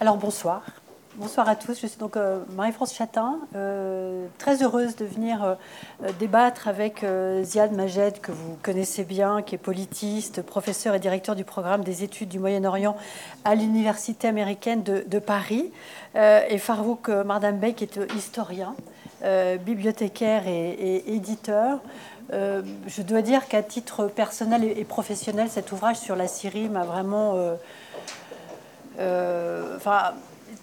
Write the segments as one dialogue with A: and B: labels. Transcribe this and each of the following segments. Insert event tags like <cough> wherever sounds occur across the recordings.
A: Alors bonsoir. Bonsoir à tous. Je suis donc euh, Marie-France Chatin, euh, très heureuse de venir euh, débattre avec Ziad Majed, que vous connaissez bien, qui est politiste, professeur et directeur du programme des études du Moyen-Orient à l'Université américaine de, Paris, et Farouk Mardambey, qui est historien, bibliothécaire et, éditeur. je dois dire qu'à titre personnel et, professionnel, cet ouvrage sur la Syrie m'a vraiment... enfin,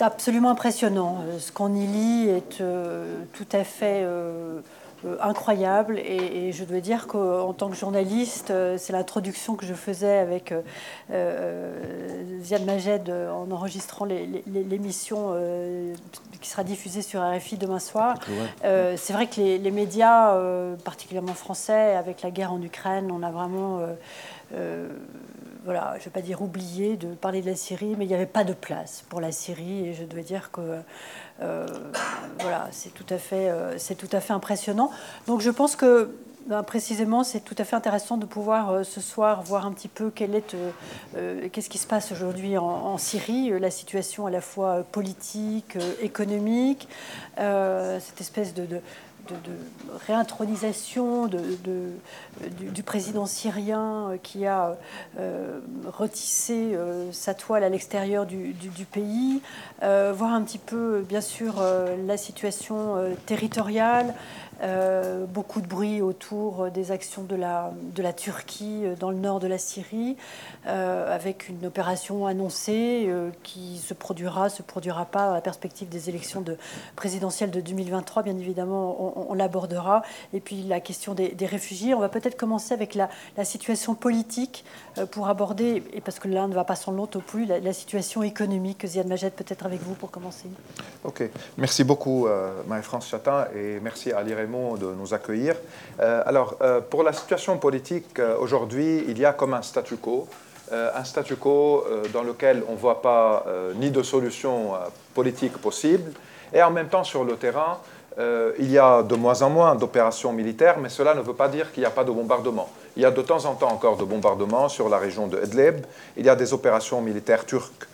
A: c'est absolument impressionnant. Euh, ce qu'on y lit est euh, tout à fait euh, incroyable. Et, je dois dire qu'en tant que journaliste, c'est l'introduction que je faisais avec Ziad Majed en enregistrant l'émission qui sera diffusée sur RFI demain soir. c'est vrai que les, les médias, particulièrement français, avec la guerre en Ukraine, on a vraiment voilà, je ne vais pas dire oublié de parler de la Syrie, mais il n'y avait pas de place pour la Syrie. Et je dois dire que euh, voilà, c'est tout, à fait, euh, tout à fait impressionnant. Donc je pense que ben, précisément, c'est tout à fait intéressant de pouvoir euh, ce soir voir un petit peu quel est, qu'est-ce qui se passe aujourd'hui en, Syrie, la situation à la fois politique, économique, cette espèce de, réintronisation de, du, président syrien euh, qui a euh, retissé euh, sa toile à l'extérieur du, pays, voir un petit peu, bien sûr, la situation territoriale, euh, beaucoup de bruit autour des actions de la, de la Turquie euh, dans le nord de la Syrie, euh, avec une opération annoncée qui se produira, se produira pas à la perspective des élections de, présidentielles de 2023. Bien évidemment, on, l'abordera. Et puis la question des, réfugiés. On va peut-être commencer avec la, la situation politique pour aborder, et parce que l'un ne va pas sans l'autre au plus, la, situation économique. Ziad Majed, peut-être avec vous pour commencer.
B: Ok. Merci beaucoup, Marie-France Chatin, et merci à de nous accueillir. Euh, alors, euh, pour la situation politique, euh, aujourd'hui, il y a comme un statu quo. un statu quo dans lequel on ne voit pas ni de solution politique possible. Et en même temps, sur le terrain, il y a de moins en moins d'opérations militaires, mais cela ne veut pas dire qu'il n'y a pas de bombardement. Il y a de temps en temps encore de bombardements sur la région de Idlib. Il y a des opérations militaires turques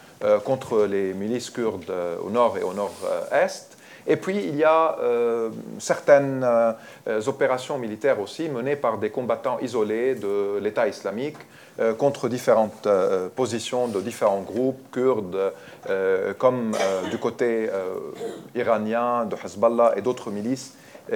B: contre les milices kurdes au nord et au nord-est. Et puis, il y a euh, certaines euh, opérations militaires aussi menées par des combattants isolés de l'État islamique euh, contre différentes positions de différents groupes kurdes, comme du côté iranien, de Hezbollah et d'autres milices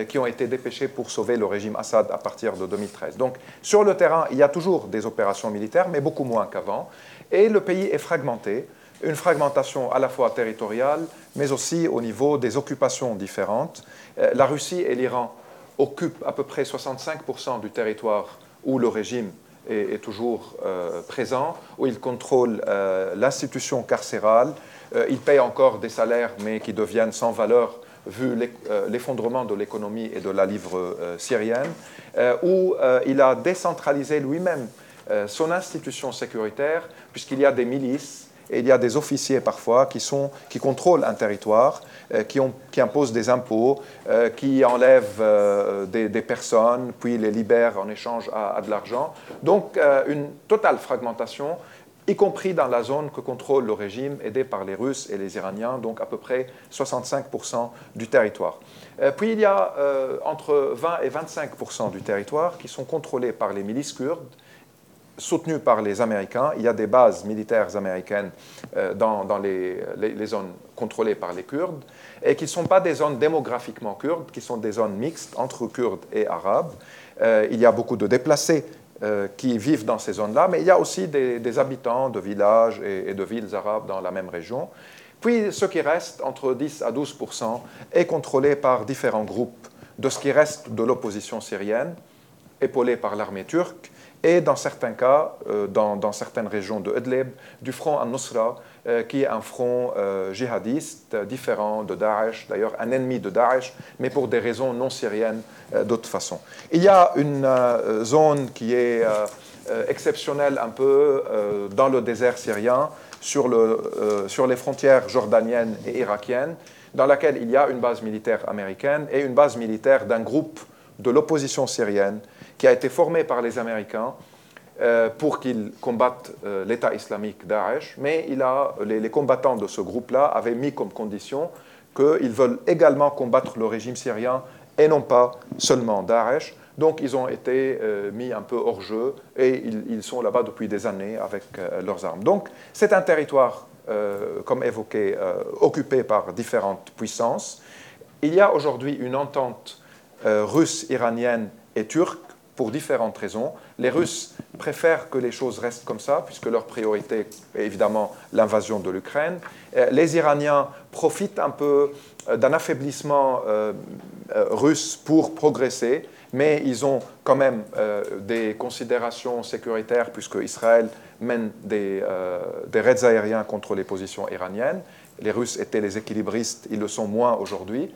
B: qui ont été dépêchés pour sauver le régime Assad à partir de 2013. Donc sur le terrain, il y a toujours des opérations militaires, mais beaucoup moins qu'avant. Et le pays est fragmenté une fragmentation à la fois territoriale, mais aussi au niveau des occupations différentes. Euh, la Russie et l'Iran occupent à peu près 65% du territoire où le régime est, toujours euh, présent, où ils contrôlent euh, l'institution carcérale. ils payent encore des salaires, mais qui deviennent sans valeur vu l'effondrement de l'économie et de la livre syrienne, où il a décentralisé lui-même son institution sécuritaire, puisqu'il y a des milices et il y a des officiers parfois qui, sont, qui contrôlent un territoire, euh, qui, imposent des impôts, euh, qui enlèvent euh, des, personnes, puis les libèrent en échange à, de l'argent. Donc une totale fragmentation y compris dans la zone que contrôle le régime aidé par les Russes et les Iraniens, donc à peu près 65% du territoire. puis il y a entre 20 et 25% du territoire qui sont contrôlés par les milices kurdes, soutenu par les Américains. Il y a des bases militaires américaines euh, dans, les, zones contrôlées par les Kurdes et qui ne sont pas des zones démographiquement kurdes, qui sont des zones mixtes entre Kurdes et Arabes. Euh, il y a beaucoup de déplacés euh, qui vivent dans ces zones-là, mais il y a aussi des, habitants de villages et, de villes arabes dans la même région. Puis ce qui reste, entre 10 à 12 est contrôlé par différents groupes de ce qui reste de l'opposition syrienne, épaulée par l'armée turque, et dans certains cas, euh, dans, certaines régions de Idlib, du front al-Nusra, euh, qui est un front euh, djihadiste différent de Daesh, d'ailleurs un ennemi de Daesh, mais pour des raisons non syriennes d'autre façon. Il y a une zone qui est exceptionnelle un peu dans le désert syrien, sur les frontières jordaniennes et irakiennes, dans laquelle il y a une base militaire américaine et une base militaire d'un groupe de l'opposition syrienne qui a été formé par les Américains pour qu'ils combattent l'État islamique Daesh, mais il a, les, combattants de ce groupe-là avaient mis comme condition qu'ils veulent également combattre le régime syrien et non pas seulement Daesh. Donc ils ont été mis un peu hors jeu et ils, sont là-bas depuis des années avec leurs armes. Donc c'est un territoire, comme évoqué, occupé par différentes puissances. Il y a aujourd'hui une entente euh, russe, iranienne et turque pour différentes raisons. Les Russes préfèrent que les choses restent comme ça, puisque leur priorité est évidemment l'invasion de l'Ukraine. Euh, les Iraniens profitent un peu euh, d'un affaiblissement russe pour progresser, mais ils ont quand même des considérations sécuritaires, puisque Israël mène des, des raids aériens contre les positions iraniennes. Les Russes étaient les équilibristes, ils le sont moins aujourd'hui.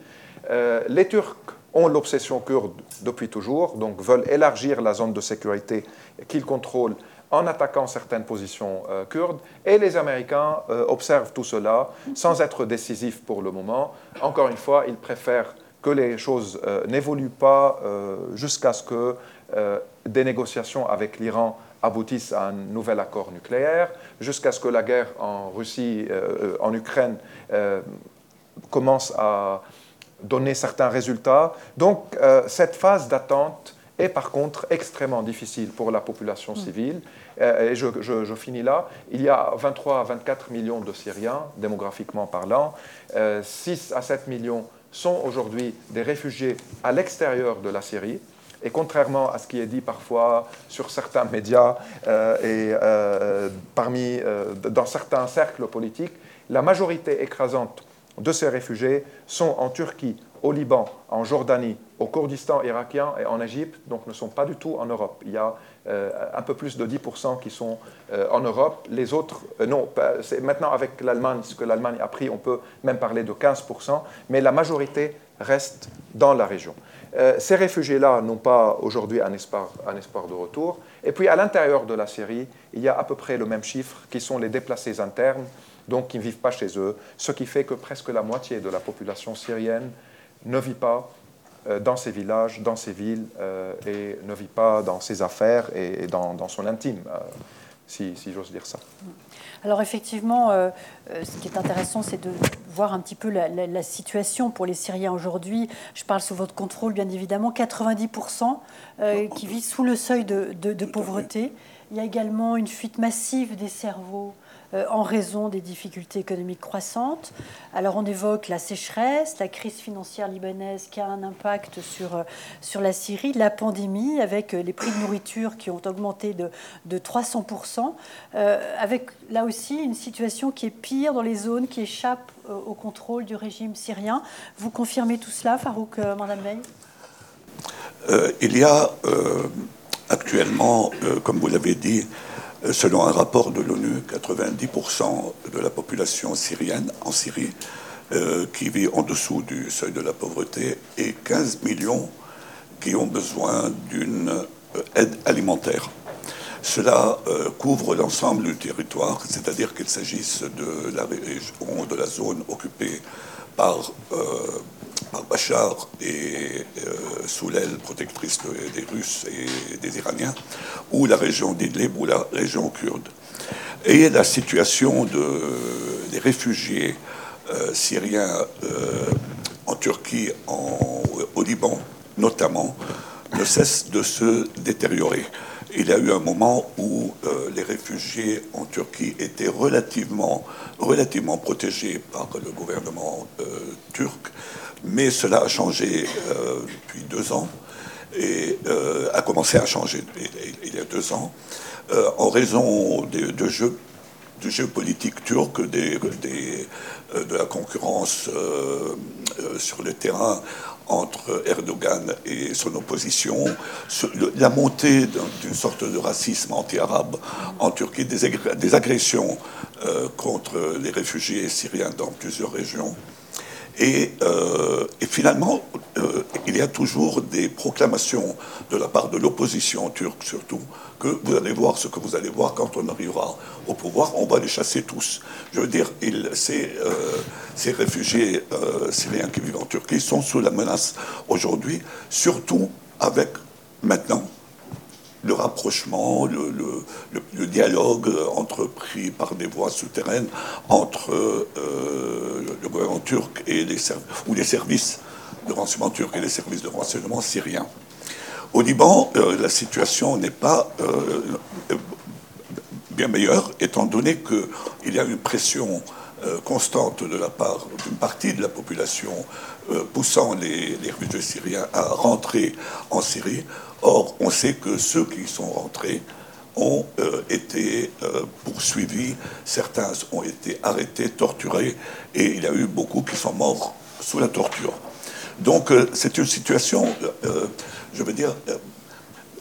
B: Euh, les Turcs ont l'obsession kurde depuis toujours, donc veulent élargir la zone de sécurité qu'ils contrôlent en attaquant certaines positions euh, kurdes. Et les Américains euh, observent tout cela sans être décisifs pour le moment. Encore une fois, ils préfèrent que les choses n'évoluent pas jusqu'à ce que des négociations avec l'Iran aboutissent à un nouvel accord nucléaire, jusqu'à ce que la guerre en Russie, en Ukraine, commence à donner certains résultats. Donc euh, cette phase d'attente est par contre extrêmement difficile pour la population mm. civile. Euh, et je, finis là. Il y a 23 à 24 millions de Syriens, démographiquement parlant. 6 euh, à 7 millions sont aujourd'hui des réfugiés à l'extérieur de la Syrie. Et contrairement à ce qui est dit parfois sur certains médias et parmi, dans certains cercles politiques, la majorité écrasante de ces réfugiés sont en Turquie, au Liban, en Jordanie, au Kurdistan irakien et en Égypte, donc ne sont pas du tout en Europe. Il y a euh, un peu plus de 10% qui sont euh, en Europe. Les autres, euh, non, c'est maintenant avec l'Allemagne, ce que l'Allemagne a pris, on peut même parler de 15%, mais la majorité reste dans la région. ces réfugiés-là n'ont pas aujourd'hui un espoir, un espoir de retour. Et puis à l'intérieur de la Syrie, il y a à peu près le même chiffre qui sont les déplacés internes donc qui ne vivent pas chez eux, ce qui fait que presque la moitié de la population syrienne ne vit pas euh, dans ces villages, dans ces villes, euh, et ne vit pas dans ses affaires et dans, son intime, euh, si, j'ose dire ça.
A: Alors effectivement, ce qui est intéressant, c'est de voir un petit peu la, situation pour les Syriens aujourd'hui. Je parle sous votre contrôle, bien évidemment, 90% qui vivent sous le seuil de pauvreté. Il y a également une fuite massive des cerveaux en raison des difficultés économiques croissantes. Alors on évoque la sécheresse, la crise financière libanaise qui a un impact sur, euh, sur la Syrie, la pandémie avec euh, les prix de nourriture qui ont augmenté de, de 300%, avec là aussi une situation qui est pire dans les zones qui échappent au contrôle du régime syrien. Vous confirmez tout cela, Farouk Madame
C: Veil Il y a actuellement, comme vous l'avez dit, euh, selon un rapport de l'ONU, 90% de la population syrienne en Syrie euh, qui vit en dessous du seuil de la pauvreté et 15 millions qui ont besoin d'une euh, aide alimentaire. Cela couvre l'ensemble du territoire, c'est-à-dire qu'il s'agisse de la région, de la zone occupée par par Bachar et euh, sous l'aile protectrice des Russes et des Iraniens, ou la région d'Idlib ou la région kurde. Et la situation des réfugiés euh, syriens euh, en Turquie, au Liban notamment, ne cesse de se détériorer. Il y a eu un moment où les réfugiés en Turquie étaient relativement, relativement protégés par le gouvernement turc, mais cela a changé euh, depuis deux ans et euh, a commencé à changer il y a deux ans euh, en raison de, jeux du jeu politique turc, de la concurrence sur le terrain entre Erdogan et son opposition, la montée d'une sorte de racisme anti-arabe en Turquie, des, agressions contre les réfugiés syriens dans plusieurs régions. Euh, et, finalement, euh, il y a toujours des proclamations de la part de l'opposition turque, surtout, que vous allez voir ce que vous allez voir quand on arrivera au pouvoir, on va les chasser tous. Je veux dire, euh, ces, réfugiés syriens qui vivent en Turquie sont sous la menace aujourd'hui, surtout avec maintenant le rapprochement, le, dialogue entrepris par des voies souterraines entre le gouvernement turc et les, ou les services de renseignement turc et les services de renseignement syriens. Au Liban, la situation n'est pas bien meilleure, étant donné qu'il y a une pression euh, constante de la part d'une partie de la population euh, poussant les, réfugiés syriens à rentrer en Syrie. Or, on sait que ceux qui sont rentrés ont euh, été poursuivis, certains ont été arrêtés, torturés, et il y a eu beaucoup qui sont morts sous la torture. Donc c'est une situation, je veux dire,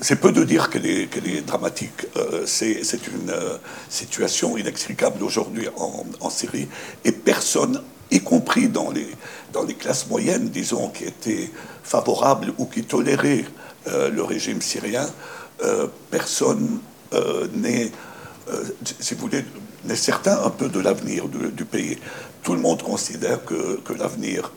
C: c'est peu de dire qu'elle est, dramatique. Euh, c'est une euh, situation inextricable aujourd'hui en, Syrie. Et personne, y compris dans les, dans les classes moyennes, disons, qui étaient favorables ou qui toléraient euh, le régime syrien, personne n'est, si vous voulez, n'est certain un peu de l'avenir du, pays. Tout le monde considère que, que l'avenir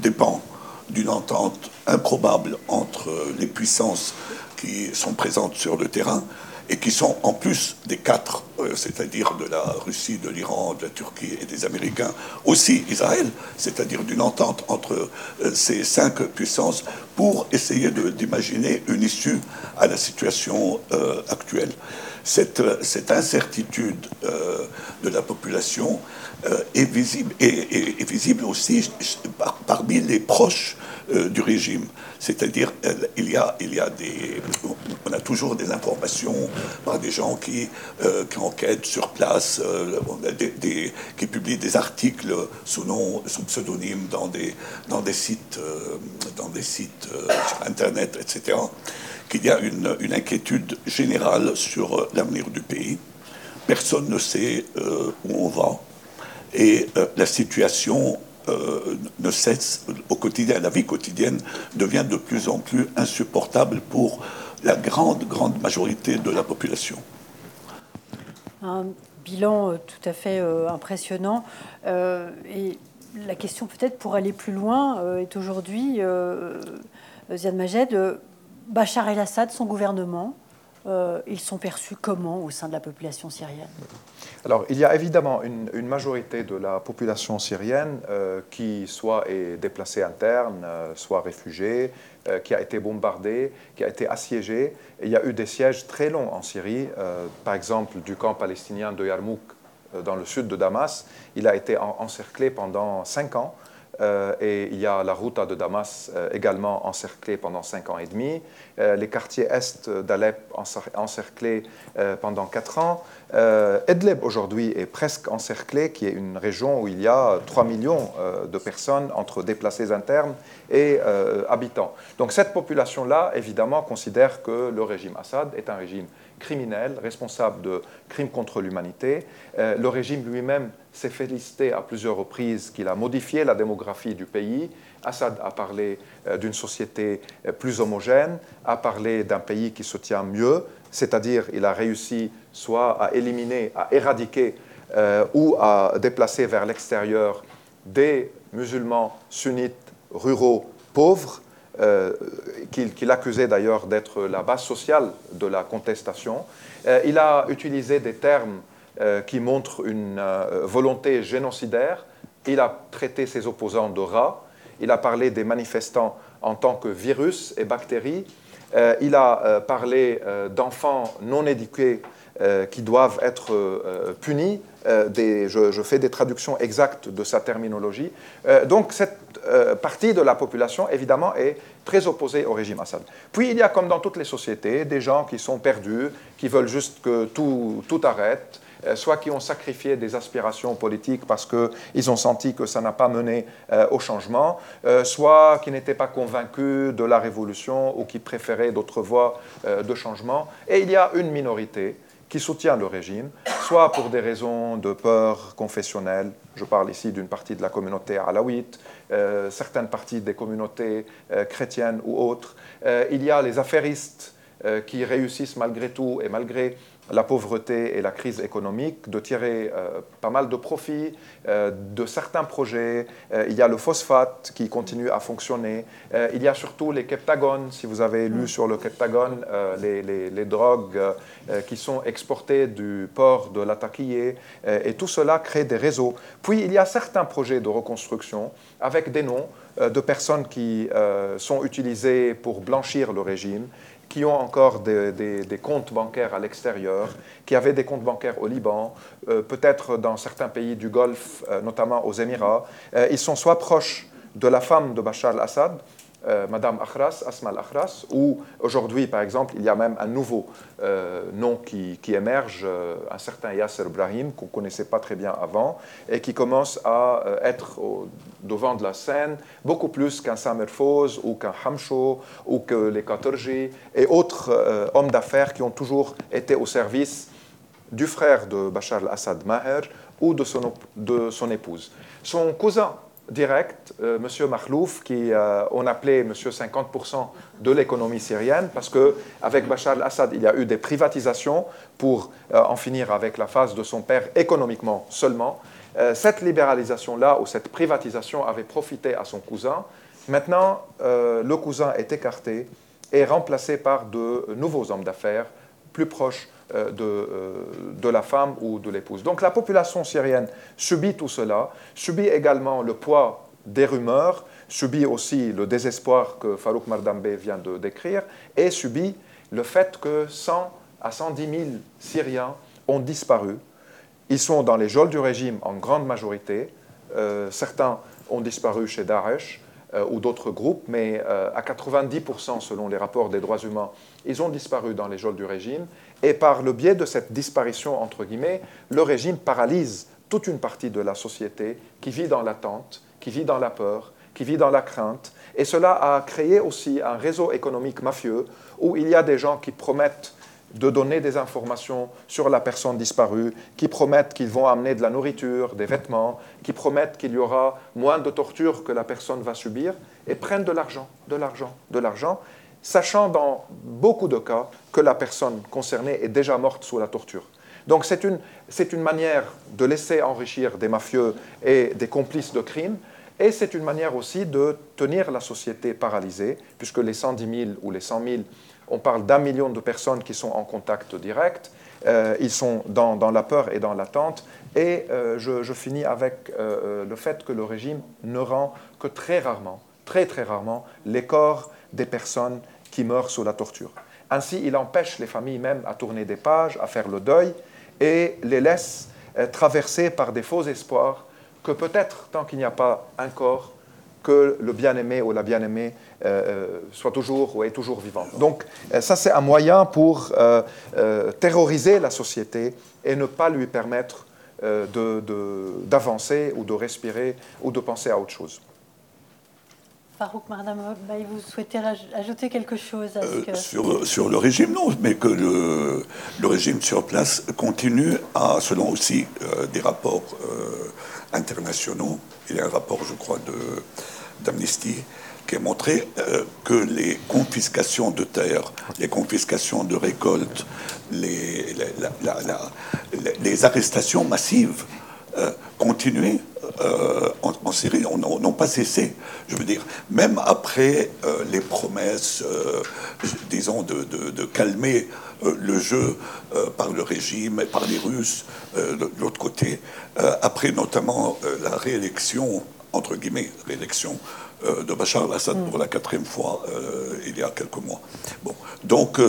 C: dépend d'une entente improbable entre les puissances qui sont présentes sur le terrain et qui sont en plus des quatre, euh, c'est-à-dire de la Russie, de l'Iran, de la Turquie et des Américains, aussi Israël, c'est-à-dire d'une entente entre euh, ces cinq puissances pour essayer d'imaginer une issue à la situation euh, actuelle. Cette, incertitude de la population est visible, et, visible aussi parmi les proches du régime. C'est-à-dire, il y a, il y a des, on a toujours des informations par des gens qui, euh, qui enquêtent sur place, euh, des, qui publient des articles sous nom, sous pseudonyme dans des, dans des sites, dans des sites sur Internet, etc. Qu'il y a une, une inquiétude générale sur l'avenir du pays. Personne ne sait où on va. Et la situation euh, ne cesse au quotidien, la vie quotidienne devient de plus en plus insupportable pour la grande, grande majorité de la population.
A: Un bilan euh, tout à fait euh, impressionnant. et la question peut-être pour aller plus loin est aujourd'hui, Ziad Majed, Bachar el-Assad, son gouvernement, ils sont perçus comment au sein de la population syrienne?
B: Alors, il y a évidemment une, majorité de la population syrienne euh, qui soit est déplacée interne, euh, soit réfugiée, euh, qui a été bombardée, qui a été assiégée. il y a eu des sièges très longs en Syrie, par exemple du camp palestinien de Yarmouk dans le sud de Damas. Il a été encerclé pendant cinq ans. Et il y a la route de Damas également encerclée pendant cinq ans et demi. les quartiers est d'Alep encerclés pendant quatre ans. Euh, Edleb aujourd'hui est presque encerclé, qui est une région où il y a 3 millions euh, de personnes entre déplacés internes et euh, habitants. Donc cette population-là, évidemment, considère que le régime Assad est un régime criminel, responsable de crimes contre l'humanité. le régime lui-même s'est félicité à plusieurs reprises qu'il a modifié la démographie du pays. Assad a parlé d'une société plus homogène, a parlé d'un pays qui se tient mieux, c'est-à-dire il a réussi soit à éliminer, à éradiquer euh, ou à déplacer vers l'extérieur des musulmans sunnites ruraux pauvres, euh, qu'il accusait d'ailleurs d'être la base sociale de la contestation. Euh, il a utilisé des termes qui montrent une volonté génocidaire. Il a traité ses opposants de rats. Il a parlé des manifestants en tant que virus et bactéries. il a parlé d'enfants non éduqués euh, qui doivent être euh, punis. Euh, des, je, fais des traductions exactes de sa terminologie. donc cette partie de la population, évidemment, est très opposée au régime Assad. Puis il y a, comme dans toutes les sociétés, des gens qui sont perdus, qui veulent juste que tout, tout arrête soit qui ont sacrifié des aspirations politiques parce qu'ils ont senti que ça n'a pas mené au changement, soit qui n'étaient pas convaincus de la révolution ou qui préféraient d'autres voies de changement. Et il y a une minorité qui soutient le régime, soit pour des raisons de peur confessionnelle, je parle ici d'une partie de la communauté alawite, euh, certaines parties des communautés euh, chrétiennes ou autres. Euh, il y a les affairistes qui réussissent malgré tout et malgré la pauvreté et la crise économique, de tirer euh, pas mal de profits euh, de certains projets. Euh, il y a le phosphate qui continue à fonctionner. il y a surtout les keptagones, si vous avez lu sur le keptagone, les, drogues qui sont exportées du port de Latakia. et tout cela crée des réseaux. Puis il y a certains projets de reconstruction avec des noms de personnes qui sont utilisées pour blanchir le régime qui ont encore des, comptes bancaires à l'extérieur, qui avaient des comptes bancaires au Liban, euh, peut-être dans certains pays du Golfe, euh, notamment aux Émirats. Euh, ils sont soit proches de la femme de Bachar al-Assad, euh, Madame Akhras, Asma al-Akhras, où aujourd'hui, par exemple, il y a même un nouveau euh, nom qui, émerge, euh, un certain Yasser Ibrahim, qu'on ne connaissait pas très bien avant, et qui commence à être au devant de la scène, beaucoup plus qu'un Samer Foz ou qu'un Hamcho ou que les Katorji et autres hommes d'affaires qui ont toujours été au service du frère de Bachar al-Assad, Maher, ou de son, de son épouse. Son cousin, direct, euh, M. Makhlouf, qui euh, on appelait M. 50% de l'économie syrienne, parce qu'avec Bachar al-Assad, il y a eu des privatisations pour euh, en finir avec la phase de son père économiquement seulement. cette libéralisation-là, ou cette privatisation, avait profité à son cousin. Maintenant, le cousin est écarté et remplacé par de nouveaux hommes d'affaires plus proches euh, de, euh, de, la femme ou de l'épouse. Donc la population syrienne subit tout cela, subit également le poids des rumeurs, subit aussi le désespoir que Farouk Mardambe vient de décrire, et subit le fait que 100 à 110 000 Syriens ont disparu. Ils sont dans les geôles du régime en grande majorité. Euh, certains ont disparu chez Daesh ou d'autres groupes, mais à 90% selon les rapports des droits humains, ils ont disparu dans les geôles du régime. Et par le biais de cette disparition, entre guillemets, le régime paralyse toute une partie de la société qui vit dans l'attente, qui vit dans la peur, qui vit dans la crainte. Et cela a créé aussi un réseau économique mafieux où il y a des gens qui promettent de donner des informations sur la personne disparue, qui promettent qu'ils vont amener de la nourriture, des vêtements, qui promettent qu'il y aura moins de torture que la personne va subir, et prennent de l'argent, de l'argent, de l'argent, sachant dans beaucoup de cas que la personne concernée est déjà morte sous la torture. Donc c'est une, une, manière de laisser enrichir des mafieux et des complices de crimes, et c'est une manière aussi de tenir la société paralysée, puisque les 110 000 ou les 100 000, on parle d'un million de personnes qui sont en contact direct, euh, ils sont dans, la peur et dans l'attente, et euh, je, finis avec euh, le fait que le régime ne rend que très rarement, très très rarement, les corps des personnes qui meurent sous la torture. Ainsi, il empêche les familles même à tourner des pages, à faire le deuil, et les laisse euh, traverser par des faux espoirs que peut-être, tant qu'il n'y a pas un corps, que le bien-aimé ou la bien-aimée euh, euh, soit toujours ou est toujours vivant. Donc ça, c'est un moyen pour terroriser la société et ne pas lui permettre d'avancer ou de respirer ou de penser à autre chose.
A: Farouk vous souhaitez ajouter quelque chose
C: euh, sur, sur, le régime, non, mais que le, le, régime sur place continue à, selon aussi euh, des rapports euh, internationaux, il y a un rapport, je crois, d'Amnesty qui a montré que les confiscations de terres, les confiscations de récoltes, les, les arrestations massives continuaient euh, en, Syrie n'ont pas cessé. Je veux dire, même après euh, les promesses, euh, disons, de, calmer le jeu par le régime et par les Russes de, l'autre côté, après notamment la réélection, entre guillemets, réélection de Bachar al-Assad pour la quatrième fois il y a quelques mois. Bon, donc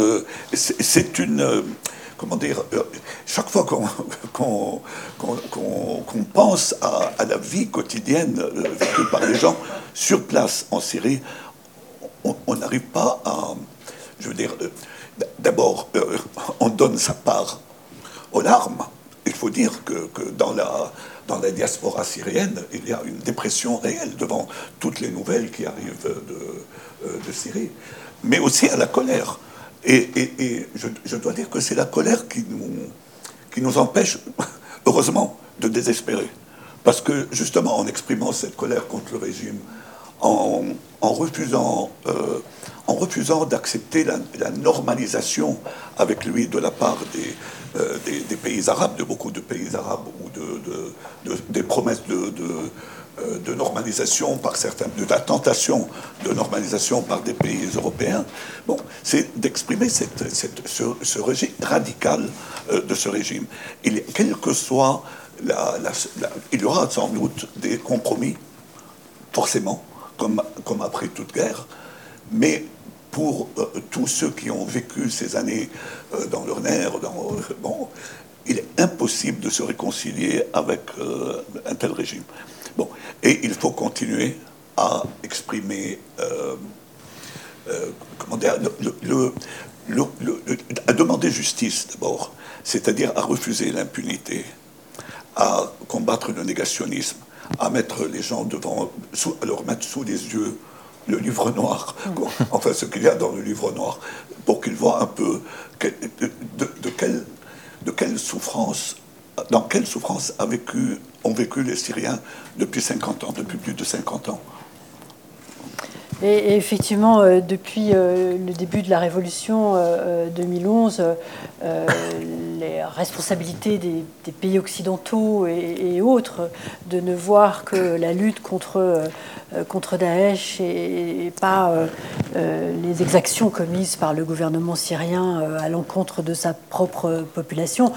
C: c'est une comment dire, euh, chaque fois qu'on pense à, la vie quotidienne euh, vécue par les gens sur place en Syrie, on n'arrive pas à, je veux dire, euh, d'abord, on donne sa part aux larmes. Il faut dire que, dans, la, diaspora syrienne, il y a une dépression réelle devant toutes les nouvelles qui arrivent de Syrie, mais aussi à la colère. Et, je, dois dire que c'est la colère qui nous, empêche, <laughs> heureusement, de désespérer. Parce que justement, en exprimant cette colère contre le régime, en, refusant, en refusant d'accepter la, normalisation avec lui de la part des, des, pays arabes, de beaucoup de pays arabes, ou de, des promesses de euh, de normalisation par certains, de la tentation de normalisation par des pays européens, bon, c'est d'exprimer ce, régime radical euh, de ce régime. Il, quel que soit il y aura sans doute des compromis, forcément, comme, comme après toute guerre, mais pour euh, tous ceux qui ont vécu ces années dans leur nerf, dans, bon, il est impossible de se réconcilier avec un tel régime. Bon, et il faut continuer à exprimer, euh, euh, comment dire, le, à demander justice d'abord, c'est-à-dire à refuser l'impunité, à combattre le négationnisme, à mettre les gens devant, à leur mettre sous les yeux le livre noir, enfin ce qu'il y a dans le livre noir, pour qu'ils voient un peu de, de, quelle, de quelle souffrance dans quelle souffrance a vécu, ont vécu les Syriens depuis 50 ans, depuis plus de 50 ans.
A: Et, effectivement, euh, depuis euh, le début de la révolution 2011, euh, les responsabilités des, pays occidentaux et, autres de ne voir que la lutte contre, contre Daesh et, pas les exactions commises par le gouvernement syrien à l'encontre de sa propre population.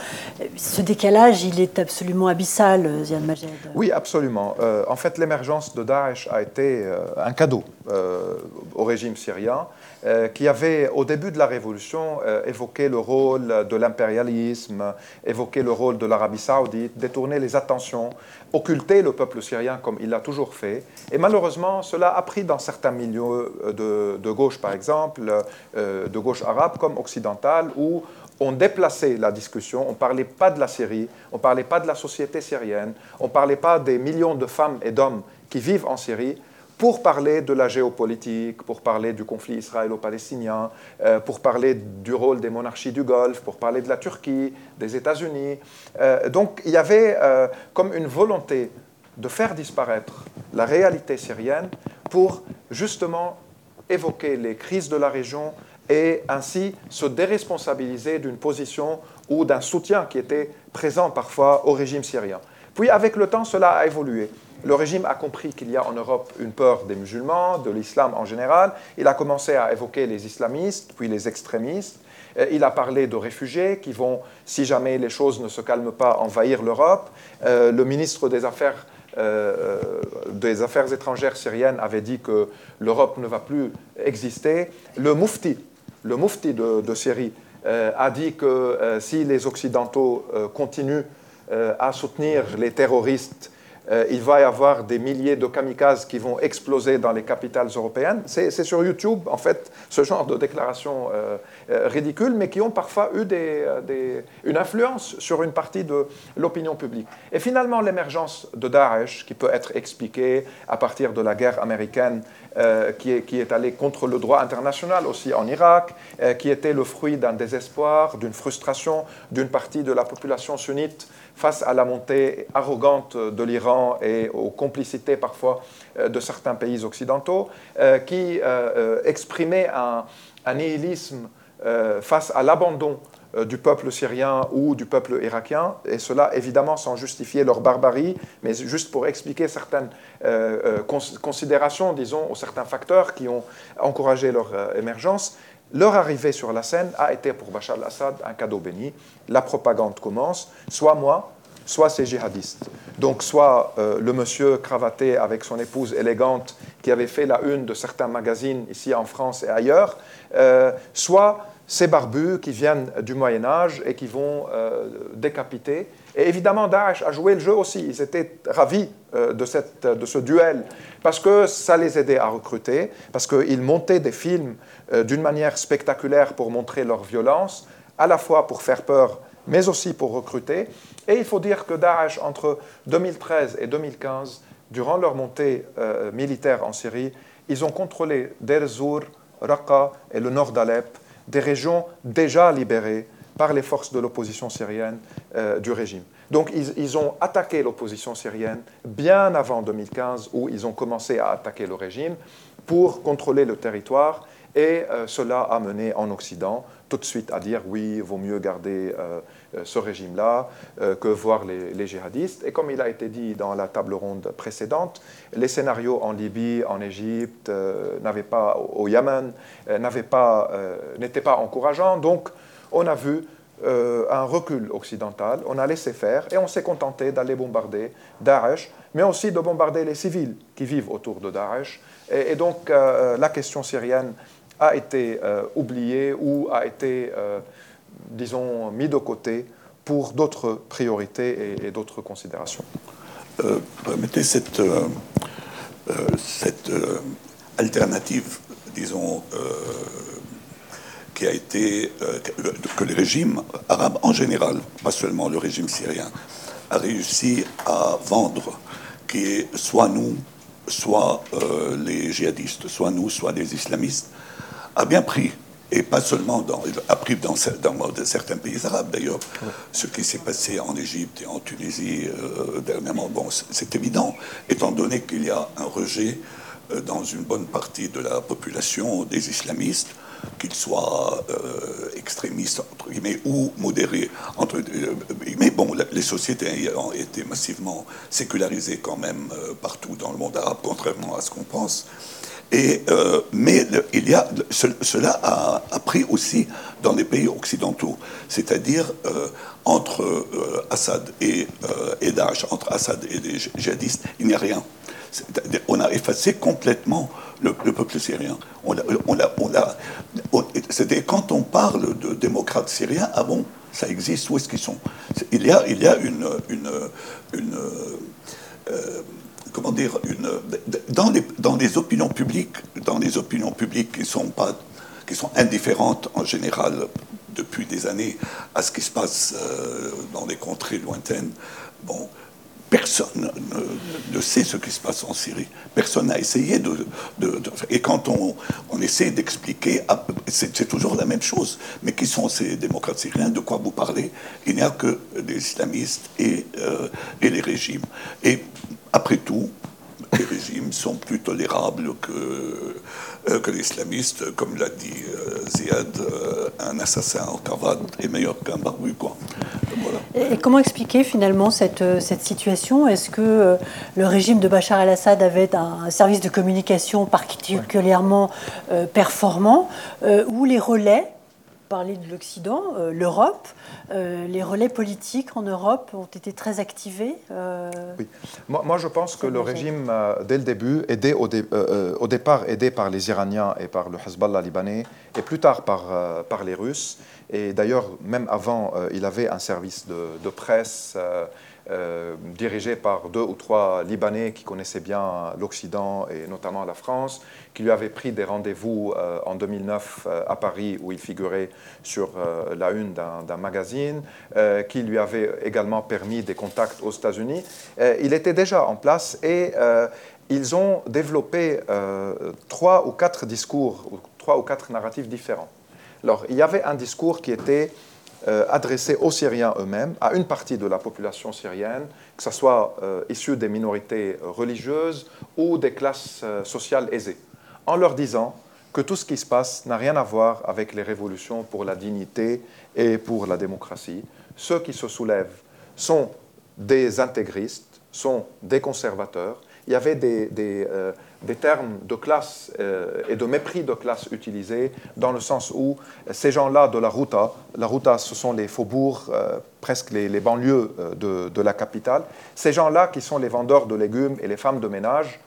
A: Ce décalage, il est absolument abyssal, Ziad Majed.
B: Oui, absolument. en fait, l'émergence de Daesh a été un cadeau euh, au régime syrien, euh, qui avait, au début de la révolution, euh, évoqué le rôle de l'impérialisme, évoqué le rôle de l'Arabie saoudite, détourné les attentions, occulté le peuple syrien comme il l'a toujours fait. Et malheureusement, cela a pris dans certains milieux de, gauche, par exemple, de gauche arabe comme occidentale, où on déplaçait la discussion, on ne parlait pas de la Syrie, on ne parlait pas de la société syrienne, on ne parlait pas des millions de femmes et d'hommes qui vivent en Syrie, pour parler de la géopolitique, pour parler du conflit israélo-palestinien, euh, pour parler du rôle des monarchies du Golfe, pour parler de la Turquie, des États-Unis. Euh, donc il y avait euh, comme une volonté de faire disparaître la réalité syrienne pour justement évoquer les crises de la région et ainsi se déresponsabiliser d'une position ou d'un soutien qui était présent parfois au régime syrien. Puis avec le temps, cela a évolué. Le régime a compris qu'il y a en Europe une peur des musulmans, de l'islam en général. Il a commencé à évoquer les islamistes, puis les extrémistes. Euh, il a parlé de réfugiés qui vont, si jamais les choses ne se calment pas, envahir l'Europe. Euh, le ministre des Affaires, euh, des Affaires étrangères syriennes avait dit que l'Europe ne va plus exister. Le mufti, le mufti de, de Syrie, a dit que si les Occidentaux continuent à soutenir les terroristes euh, il va y avoir des milliers de kamikazes qui vont exploser dans les capitales européennes. C'est sur YouTube, en fait, ce genre de déclarations euh, euh, ridicules, mais qui ont parfois eu une influence sur une partie de l'opinion publique. Et finalement, l'émergence de Daesh, qui peut être expliquée à partir de la guerre américaine qui, est, qui, est, allée contre le droit international aussi en Irak, qui était le fruit d'un désespoir, d'une frustration d'une partie de la population sunnite face à la montée arrogante de l'Iran et aux complicités parfois euh, de certains pays occidentaux, euh, qui euh, exprimaient un, nihilisme face à l'abandon du peuple syrien ou du peuple irakien, et cela évidemment sans justifier leur barbarie, mais juste pour expliquer certaines considérations, disons, ou certains facteurs qui ont encouragé leur émergence. Leur arrivée sur la scène a été pour Bachar al-Assad un cadeau béni. La propagande commence, soit moi, soit ces djihadistes. Donc soit euh, le monsieur cravaté avec son épouse élégante qui avait fait la une de certains magazines ici en France et ailleurs, euh, soit ces barbus qui viennent du Moyen Âge et qui vont euh, décapiter. Et évidemment, Daesh a joué le jeu aussi. Ils étaient ravis de, cette, de ce duel parce que ça les aidait à recruter, parce qu'ils montaient des films euh, d'une manière spectaculaire pour montrer leur violence, à la fois pour faire peur, mais aussi pour recruter. Et il faut dire que Daesh, entre 2013 et 2015, durant leur montée euh, militaire en Syrie, ils ont contrôlé Deir Raqqa et le nord d'Alep, des régions déjà libérées par les forces de l'opposition syrienne du régime. Donc ils, ont attaqué l'opposition syrienne bien avant 2015, où ils ont commencé à attaquer le régime pour contrôler le territoire. Et cela a mené en Occident tout de suite à dire oui, il vaut mieux garder euh, euh, ce régime-là euh, que voir les, les, djihadistes. Et comme il a été dit dans la table ronde précédente, les scénarios en Libye, en Égypte, n'avaient pas, au Yémen, n'étaient pas, pas encourageants. Donc, on a vu un recul occidental, on a laissé faire et on s'est contenté d'aller bombarder Daesh, mais aussi de bombarder les civils qui vivent autour de Daesh. Et, et donc, la question syrienne a été euh, oublié ou a été, euh, disons, mis de côté pour d'autres priorités et, d'autres considérations.
C: Euh, permettez cette, cette alternative, disons, a été que le régime arabe en général, pas seulement le régime syrien, a réussi à vendre, qui est soit nous, soit les djihadistes, soit nous, soit les islamistes, a bien pris, et pas seulement dans, a pris dans, certains pays arabes d'ailleurs. Ce qui s'est passé en Égypte et en Tunisie euh, dernièrement, bon, c'est évident, étant donné qu'il y a un rejet euh, dans une bonne partie de la population des islamistes, qu'ils soient euh, extrémistes entre guillemets ou modérés entre mais bon les sociétés ont été massivement sécularisées quand même partout dans le monde arabe contrairement à ce qu'on pense et, euh, mais il y a, cela a, pris aussi dans les pays occidentaux, c'est-à-dire euh, entre euh, Assad et, et, Daesh, entre Assad et les djihadistes, il n'y a rien. On a effacé complètement le, peuple syrien. On on on c'est-à-dire quand on parle de démocrates syriens, ah bon, ça existe, où est-ce qu'ils sont? Il y, a, il y a une, une, une comment dire, une, dans, les, dans les opinions publiques, dans les opinions publiques qui sont pas, qui sont indifférentes en général depuis des années à ce qui se passe euh, dans les contrées lointaines. Bon, personne ne, sait ce qui se passe en Syrie. Personne n'a essayé de, Et quand on, on essaie d'expliquer, ah, c'est toujours la même chose. Mais qui sont ces démocrates syriens? De quoi vous parlez? Il n'y a que les islamistes et, euh, et les régimes. Et après tout, les régimes sont plus tolérables que, que l'islamistes. Comme l'a dit euh, Ziad, euh, un assassin en cravate est meilleur qu'un barbu. Quoi.
A: Et, comment expliquer finalement cette, cette situation? Est-ce que le régime de Bachar el-Assad avait un, service de communication particulièrement performant ou les relais parler de l'Occident, euh, l'Europe. Euh, les relais politiques en Europe ont été très activés.
B: Euh, oui. Moi, je pense que le régime, dès le début, aidé au, au, départ aidé par les Iraniens et par le Hezbollah libanais, et plus tard par, par les Russes. Et d'ailleurs, même avant, il avait un service de, de presse euh, dirigé par deux ou trois Libanais qui connaissaient bien l'Occident et notamment la France, qui lui avaient pris des rendez-vous euh, en 2009 euh, à Paris où il figurait sur la une d'un magazine, qui lui avait également permis des contacts aux États-Unis. il était déjà en place et ils ont développé trois ou quatre discours, ou trois ou quatre narratifs différents. Alors, il y avait un discours qui était euh, aux Syriens eux-mêmes, à une partie de la population syrienne, que ce soit euh, issue des minorités religieuses ou des classes euh, sociales aisées, en leur disant que tout ce qui se passe n'a rien à voir avec les révolutions pour la dignité et pour la démocratie. Ceux qui se soulèvent sont des intégristes, sont des conservateurs. Il y avait des, des des termes de classe euh, et de mépris de classe utilisés dans le sens où ces gens-là de la Ruta, la Ruta ce sont les faubourgs, euh, presque les, banlieues euh, de, la capitale, ces gens-là qui sont les vendeurs de légumes et les femmes de ménage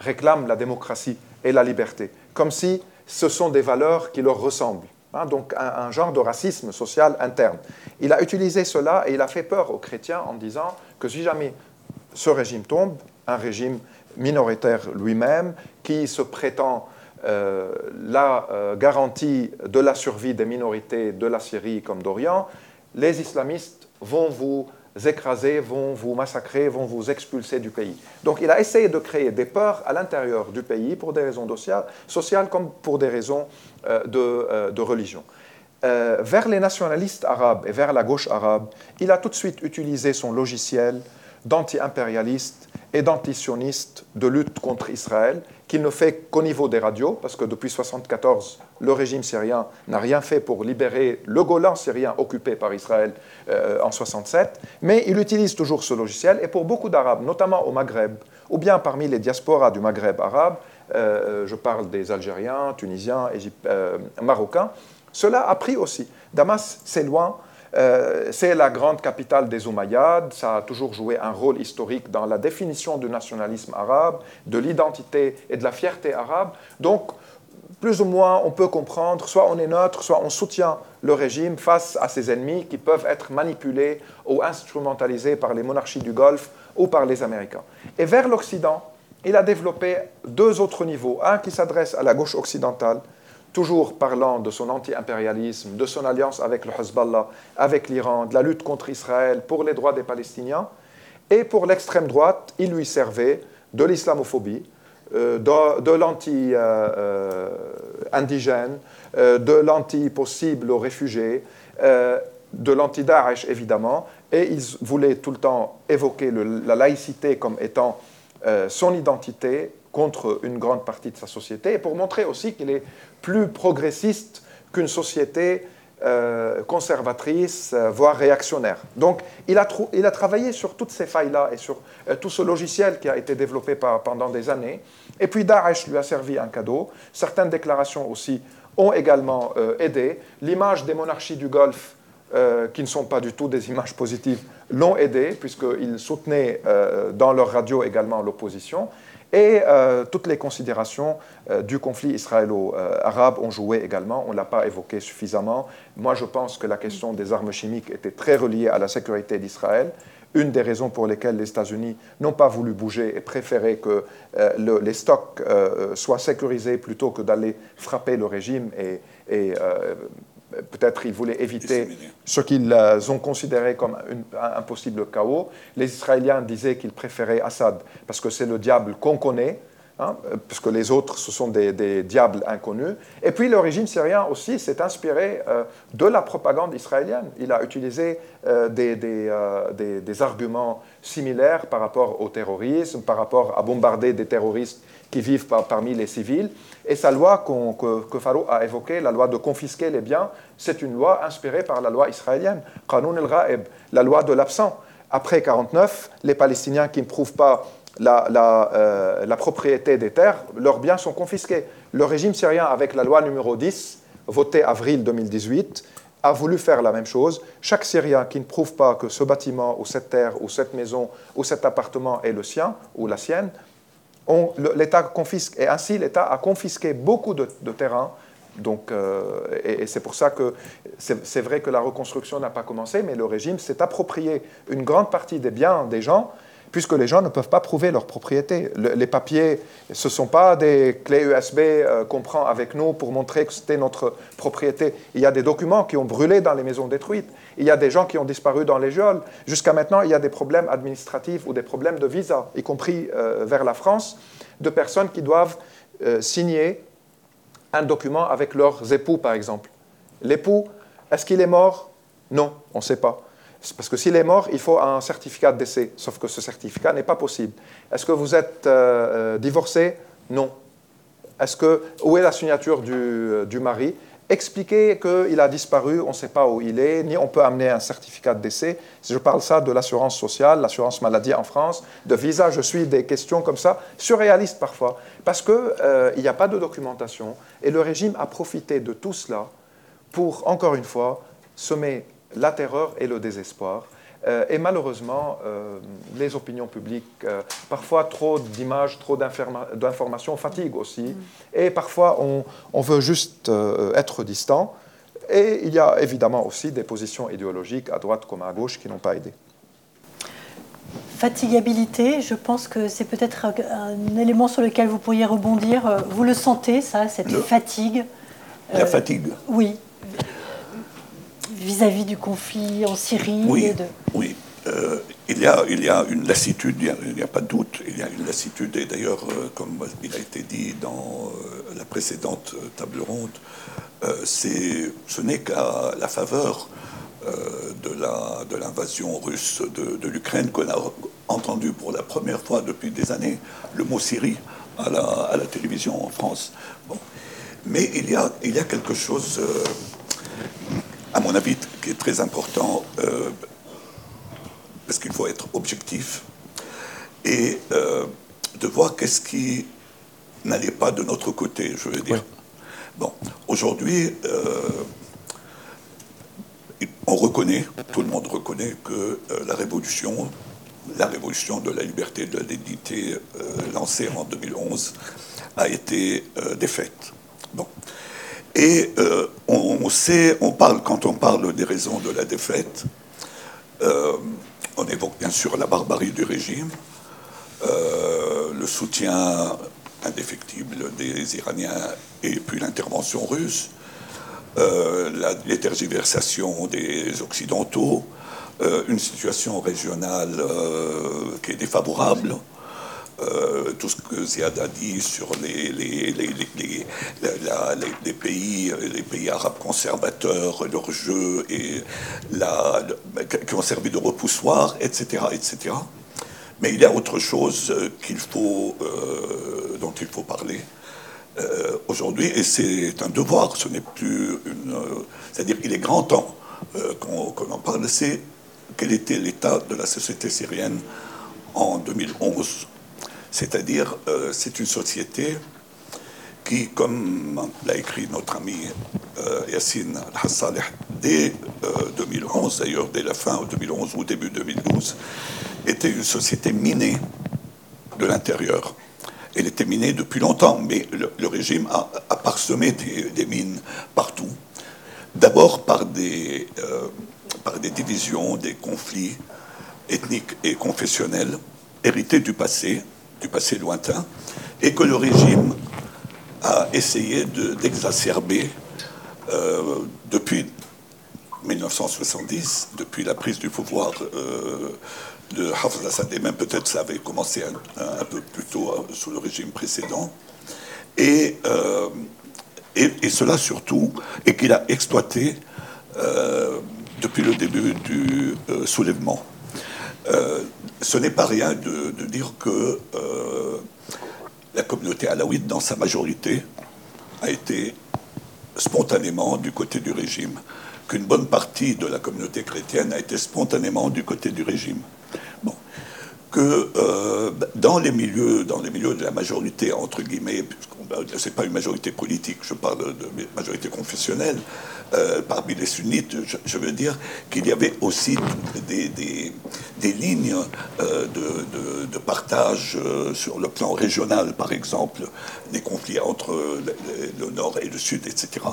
B: réclament la démocratie et la liberté, comme si ce sont des valeurs qui leur ressemblent. Hein, donc un, un, genre de racisme social interne. Il a utilisé cela et il a fait peur aux chrétiens en disant que si jamais ce régime tombe, un régime minoritaire lui-même, qui se prétend euh, la euh, garantie de la survie des minorités de la Syrie comme d'Orient, les islamistes vont vous écraser, vont vous massacrer, vont vous expulser du pays. Donc il a essayé de créer des peurs à l'intérieur du pays pour des raisons sociales comme pour des raisons euh, de, de, religion. vers les nationalistes arabes et vers la gauche arabe, il a tout de suite utilisé son logiciel d'anti-impérialiste et d'anti-sioniste de lutte contre Israël, qu'il ne fait qu'au niveau des radios, parce que depuis 1974, le régime syrien n'a rien fait pour libérer le Golan syrien occupé par Israël euh, en 67, mais il utilise toujours ce logiciel, et pour beaucoup d'Arabes, notamment au Maghreb, ou bien parmi les diasporas du Maghreb arabe, euh, je parle des Algériens, Tunisiens, Marocains, cela a pris aussi. Damas, c'est loin, euh, c'est la grande capitale des Umayyads, ça a toujours joué un rôle historique dans la définition du nationalisme arabe, de l'identité et de la fierté arabe. Donc, plus ou moins, on peut comprendre, soit on est neutre, soit on soutient le régime face à ses ennemis qui peuvent être manipulés ou instrumentalisés par les monarchies du Golfe ou par les Américains. Et vers l'Occident, il a développé deux autres niveaux. Un qui s'adresse à la gauche occidentale, toujours parlant de son anti-impérialisme, de son alliance avec le Hezbollah, avec l'Iran, de la lutte contre Israël pour les droits des Palestiniens. Et pour l'extrême droite, il lui servait de l'islamophobie, euh, de, l'anti-indigène, euh, de l'anti-possible aux réfugiés, euh, de l'anti-Daesh évidemment, et il voulait tout le temps évoquer la laïcité comme étant son identité contre une grande partie de sa société, et pour montrer aussi qu'il est plus progressiste qu'une société euh, conservatrice, euh, voire réactionnaire. Donc il a, il a, travaillé sur toutes ces failles-là et sur euh, tout ce logiciel qui a été développé pendant des années. Et puis Daesh lui a servi un cadeau. Certaines déclarations aussi ont également aidé. L'image des monarchies du Golfe, qui ne sont pas du tout des images positives, l'ont aidé, puisqu'ils soutenaient dans leur radio également l'opposition. Et euh, toutes les considérations euh, du conflit israélo-arabe ont joué également. On ne l'a pas évoqué suffisamment. Moi, je pense que la question des armes chimiques était très reliée à la sécurité d'Israël. Une des raisons pour lesquelles les États-Unis n'ont pas voulu bouger et préféraient que euh, les stocks soient sécurisés plutôt que d'aller frapper le régime et peut-être ils voulaient éviter ce qu'ils euh, ont considéré comme un, possible chaos. Les Israéliens disaient qu'ils préféraient Assad parce que c'est le diable qu'on connaît, hein, puisque les autres, ce sont des, diables inconnus. Et puis le régime syrien aussi s'est inspiré euh, de la propagande israélienne. Il a utilisé euh, des, des, arguments similaires par rapport au terrorisme, par rapport à bombarder des terroristes qui vivent parmi les civils. Et sa loi que, que a évoquée, la loi de confisquer les biens, c'est une loi inspirée par la loi israélienne, Qanun el la loi de l'absent. Après 1949, les Palestiniens qui ne prouvent pas la, euh, la, propriété des terres, leurs biens sont confisqués. Le régime syrien, avec la loi numéro 10, votée avril 2018, a voulu faire la même chose. Chaque Syrien qui ne prouve pas que ce bâtiment ou cette terre ou cette maison ou cet appartement est le sien ou la sienne, l'État confisque. Et ainsi, l'État a confisqué beaucoup de, terrains donc, euh, et, c'est pour ça que c'est vrai que la reconstruction n'a pas commencé, mais le régime s'est approprié une grande partie des biens des gens, puisque les gens ne peuvent pas prouver leur propriété. les papiers, ce ne sont pas des clés USB euh, qu'on prend avec nous pour montrer que c'était notre propriété. Il y a des documents qui ont brûlé dans les maisons détruites. Il y a des gens qui ont disparu dans les geôles. Jusqu'à maintenant, il y a des problèmes administratifs ou des problèmes de visa, y compris euh, vers la France, de personnes qui doivent signer un document avec leurs époux, par exemple. L'époux, est-ce qu'il est mort? Non, on ne sait pas. Parce que s'il est mort, il faut un certificat de décès, sauf que ce certificat n'est pas possible. Est-ce que vous êtes euh, euh, divorcé? Non. Est-ce que, où est la signature du, euh, mari? Expliquer qu'il a disparu, on ne sait pas où il est, ni on peut amener un certificat de décès. Je parle ça de l'assurance sociale, l'assurance maladie en France, de visa, je suis des questions comme ça, surréalistes parfois, parce qu'il n'y a pas de documentation. Et le régime a profité de tout cela pour, encore une fois, semer la terreur et le désespoir. Euh, et malheureusement, euh, les opinions publiques, euh, parfois trop d'images, trop d'informations fatiguent aussi. Mm. Et parfois, on, veut juste être distant. Et il y a évidemment aussi des positions idéologiques à droite comme à gauche qui n'ont pas aidé.
A: Fatigabilité, je pense que c'est peut-être un, élément sur lequel vous pourriez rebondir. Vous le sentez, ça, cette fatigue
C: La fatigue
A: Oui vis-à-vis du conflit en Syrie
C: Oui, oui. Euh, il, y a, il y a une lassitude, il n'y a, pas de doute, il y a une lassitude, et d'ailleurs, euh, comme il a été dit dans euh, la précédente table ronde, ce n'est qu'à la faveur de l'invasion russe de, l'Ukraine qu'on a entendu pour la première fois depuis des années le mot Syrie à la, télévision en France. Mais il y, a, il y a quelque chose, à mon avis, qui est très important, parce qu'il faut être objectif et euh, de voir qu'est-ce qui n'allait pas de notre côté, je veux dire. Bon, aujourd'hui, euh, on reconnaît, tout le monde reconnaît que euh, la révolution, la révolution de la liberté et de la dignité lancée en 2011 a été défaite. Bon. Et on, sait, on parle, quand on parle des raisons de la défaite, on évoque bien sûr la barbarie du régime, euh, le soutien indéfectible des Iraniens et puis l'intervention russe, euh, la, les tergiversations des Occidentaux, euh, une situation régionale qui est défavorable. Tout ce que Ziad a dit sur les, les, les, pays, les pays arabes conservateurs, leur jeu et qui ont servi de repoussoir, etc., etc. Mais il y a autre chose euh, qu'il faut, euh, dont il faut parler euh, aujourd'hui, et c'est un devoir, ce n'est plus. C'est-à-dire qu'il est grand temps qu'on en parle, c'est quel était l'état de la société syrienne en 2011. C'est-à-dire, c'est une société qui, comme l'a écrit notre ami Yassine Hassaleh dès 2011, d'ailleurs dès la fin 2011 ou début 2012, était une société minée de l'intérieur. Elle était minée depuis longtemps, mais le, régime a, parsemé des, mines partout. D'abord euh, par des divisions, des conflits ethniques et confessionnels hérités du passé, du passé lointain, et que le régime a essayé d'exacerber euh, depuis 1970, depuis la prise du pouvoir euh, de Hafez Assad, et même peut-être ça avait commencé un, peu plus tôt euh, sous le régime précédent, et, euh, et, cela surtout, et qu'il a exploité depuis le début du soulèvement. Ce n'est pas rien de, dire que la communauté alaouite, dans sa majorité, a été spontanément du côté du régime, qu'une bonne partie de la communauté chrétienne a été spontanément du côté du régime que euh, dans les milieux, dans les milieux de la majorité entre guillemets, c'est pas une majorité politique, je parle de majorité confessionnelle, euh, parmi les sunnites, je, veux dire qu'il y avait aussi des, des, lignes euh, de, de, partage sur le plan régional, par exemple, des conflits entre le, nord et le sud, etc.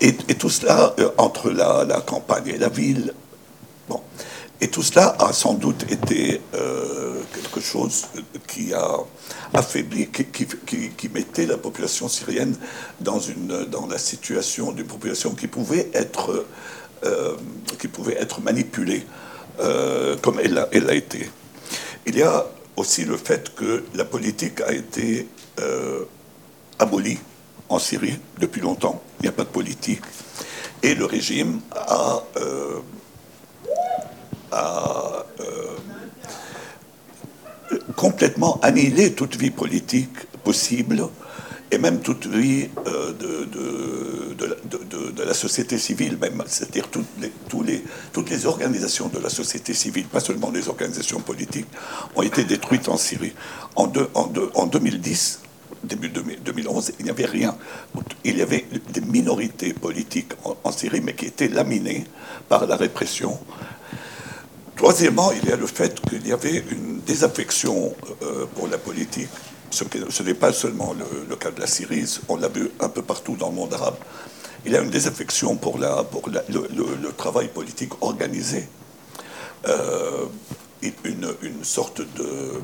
C: Et, tout cela entre la, la campagne et la ville. Bon. Et tout cela a sans doute été euh, quelque chose qui a affaibli, qui, mettait la population syrienne dans, la situation d'une population qui pouvait être, euh, manipulée euh, comme elle l'a elle a été. Il y a aussi le fait que la politique a été abolie en Syrie depuis longtemps. Il n'y a pas de politique. Et le régime a a euh, complètement annihilé toute vie politique possible et même toute vie euh, de, la société civile, même, c'est-à-dire toutes les, organisations de la société civile, pas seulement les organisations politiques, ont été détruites en Syrie. En 2010, début 2011, il n'y avait rien. Il y avait des minorités politiques en, en Syrie, mais qui étaient laminées par la répression Troisièmement, il y a le fait qu'il y avait une désaffection euh, pour la politique. Ce, n'est pas seulement le, cas de la Syrie, on l'a vu un peu partout dans le monde arabe. Il y a une désaffection pour, la, pour le, travail politique organisé. Euh, une, sorte de,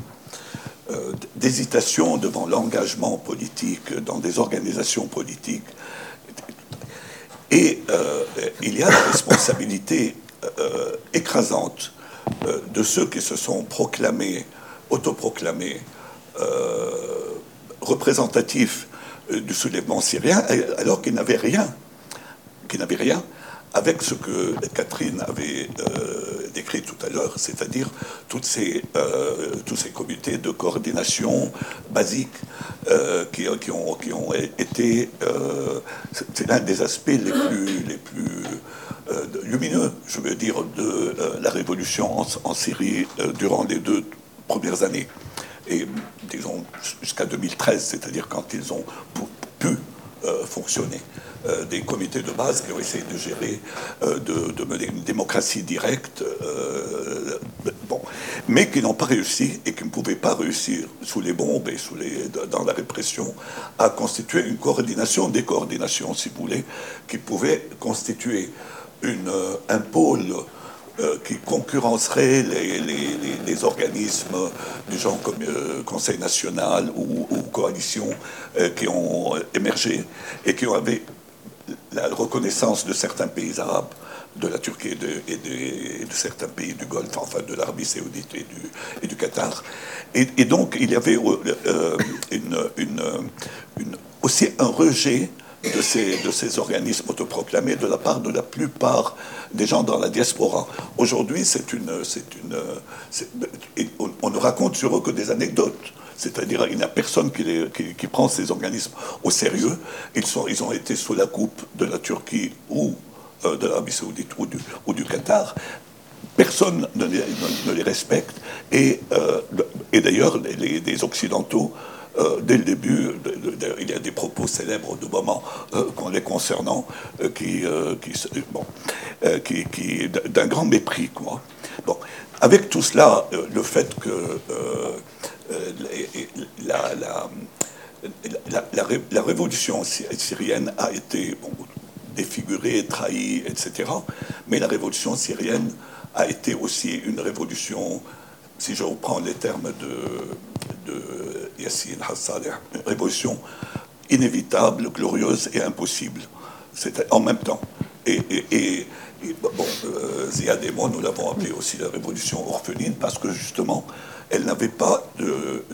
C: euh, d'hésitation devant l'engagement politique dans des organisations politiques. Et il y a la responsabilité écrasante euh, de ceux qui se sont proclamés, autoproclamés, euh, représentatifs du soulèvement syrien, alors qu'il n'avait rien, qu'il n'avait rien avec ce que Catherine avait euh, décrit tout à l'heure, c'est-à-dire toutes ces, euh, tous ces comités de coordination basiques euh, qui, qui, ont, qui ont été... c'est l'un des aspects les plus, les plus lumineux, je veux dire, de la révolution en, Syrie durant les deux premières années. Et disons jusqu'à 2013, c'est-à-dire quand ils ont pu fonctionner. Euh, des comités de base qui ont essayé de gérer, euh, de, mener une démocratie directe, euh, bon, mais qui n'ont pas réussi et qui ne pouvaient pas réussir sous les bombes et sous les, dans la répression à constituer une coordination, des coordinations, si vous voulez, qui pouvait constituer une, un pôle qui concurrencerait les, organismes du genre comme Conseil national ou, coalition qui ont émergé et qui ont la reconnaissance de certains pays arabes, de la Turquie et de, certains pays du Golfe, enfin de l'Arabie saoudite et du, Qatar. Et, donc il y avait euh, euh, aussi un rejet de ces, de ces organismes autoproclamés de la part de la plupart des gens dans la diaspora. Aujourd'hui, c'est une, une, on, ne raconte sur eux que des anecdotes. C'est-à-dire il n'y a personne qui, qui, prend ces organismes au sérieux. Ils, sont, ils ont été sous la coupe de la Turquie ou euh, de l'Arabie saoudite ou du, ou du Qatar. Personne ne les, ne, les respecte. Et, euh, et d'ailleurs, les, Occidentaux, euh, dès le début, il y a des propos célèbres de moment les concernant qui, qui, bon, qui, qui d'un grand mépris. Quoi. Bon, avec tout cela, le fait que euh, la, la, révolution syrienne a été défigurée, trahie, etc. Mais la révolution syrienne a été aussi une révolution, si je reprends les termes de, Yassine Hassaleh, une révolution inévitable, glorieuse et impossible. C'était en même temps. Et, et, bon, euh, Ziad et moi, nous l'avons appelé aussi la révolution orpheline parce que justement, elle n'avait pas de,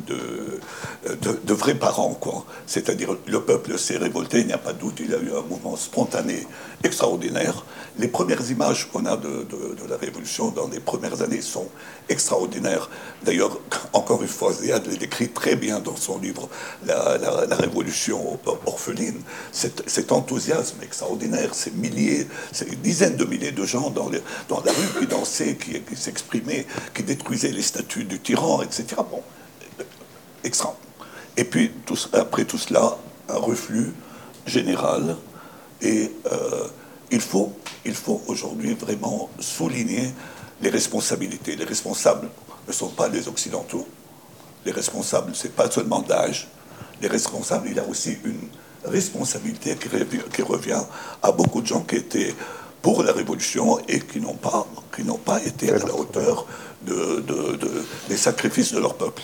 C: vrais parents. C'est-à-dire, le peuple s'est révolté, il n'y a pas de doute, il a eu un mouvement spontané extraordinaire. Les premières images qu'on a de, la Révolution dans les premières années sont extraordinaires. D'ailleurs, encore une fois, Ziad le décrit très bien dans son livre La, Révolution orpheline. Cet, enthousiasme extraordinaire, ces milliers, ces dizaines de milliers de gens dans, la rue qui dansaient, qui, qui s'exprimaient, qui détruisaient les statues du tyran, etc. Bon, extra. Et puis, après tout cela, un reflux général et euh, il faut, il faut aujourd'hui vraiment souligner les responsabilités. Les responsables ne sont pas les Occidentaux. Les responsables, ce n'est pas seulement d'âge. Les responsables, il y a aussi une responsabilité qui revient, qui revient à beaucoup de gens qui étaient pour la révolution et qui n'ont pas, qui n'ont pas été à la hauteur de, des sacrifices de leur peuple.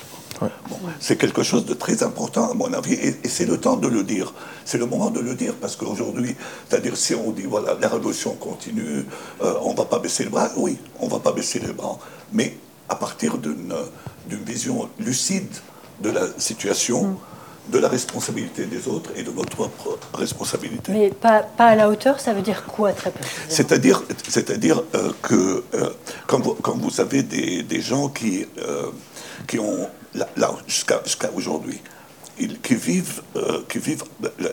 C: C'est quelque chose de très important à mon avis, et, c'est le temps de le dire. C'est le moment de le dire parce qu'aujourd'hui, c'est-à-dire si on dit voilà la révolution continue, euh, on ne va pas baisser le bras, oui, on ne va pas baisser les bras, mais à partir d'une vision lucide de la situation. Mm de la responsabilité des autres et de notre propre responsabilité.
A: Mais pas, pas à la hauteur, ça veut dire quoi très précisément?
C: C'est-à-dire, c'est-à-dire euh, que euh, quand, vous, quand, vous, avez des, des gens qui, euh, qui ont, là, jusqu'à jusqu'à aujourd'hui, qui vivent, qui vivent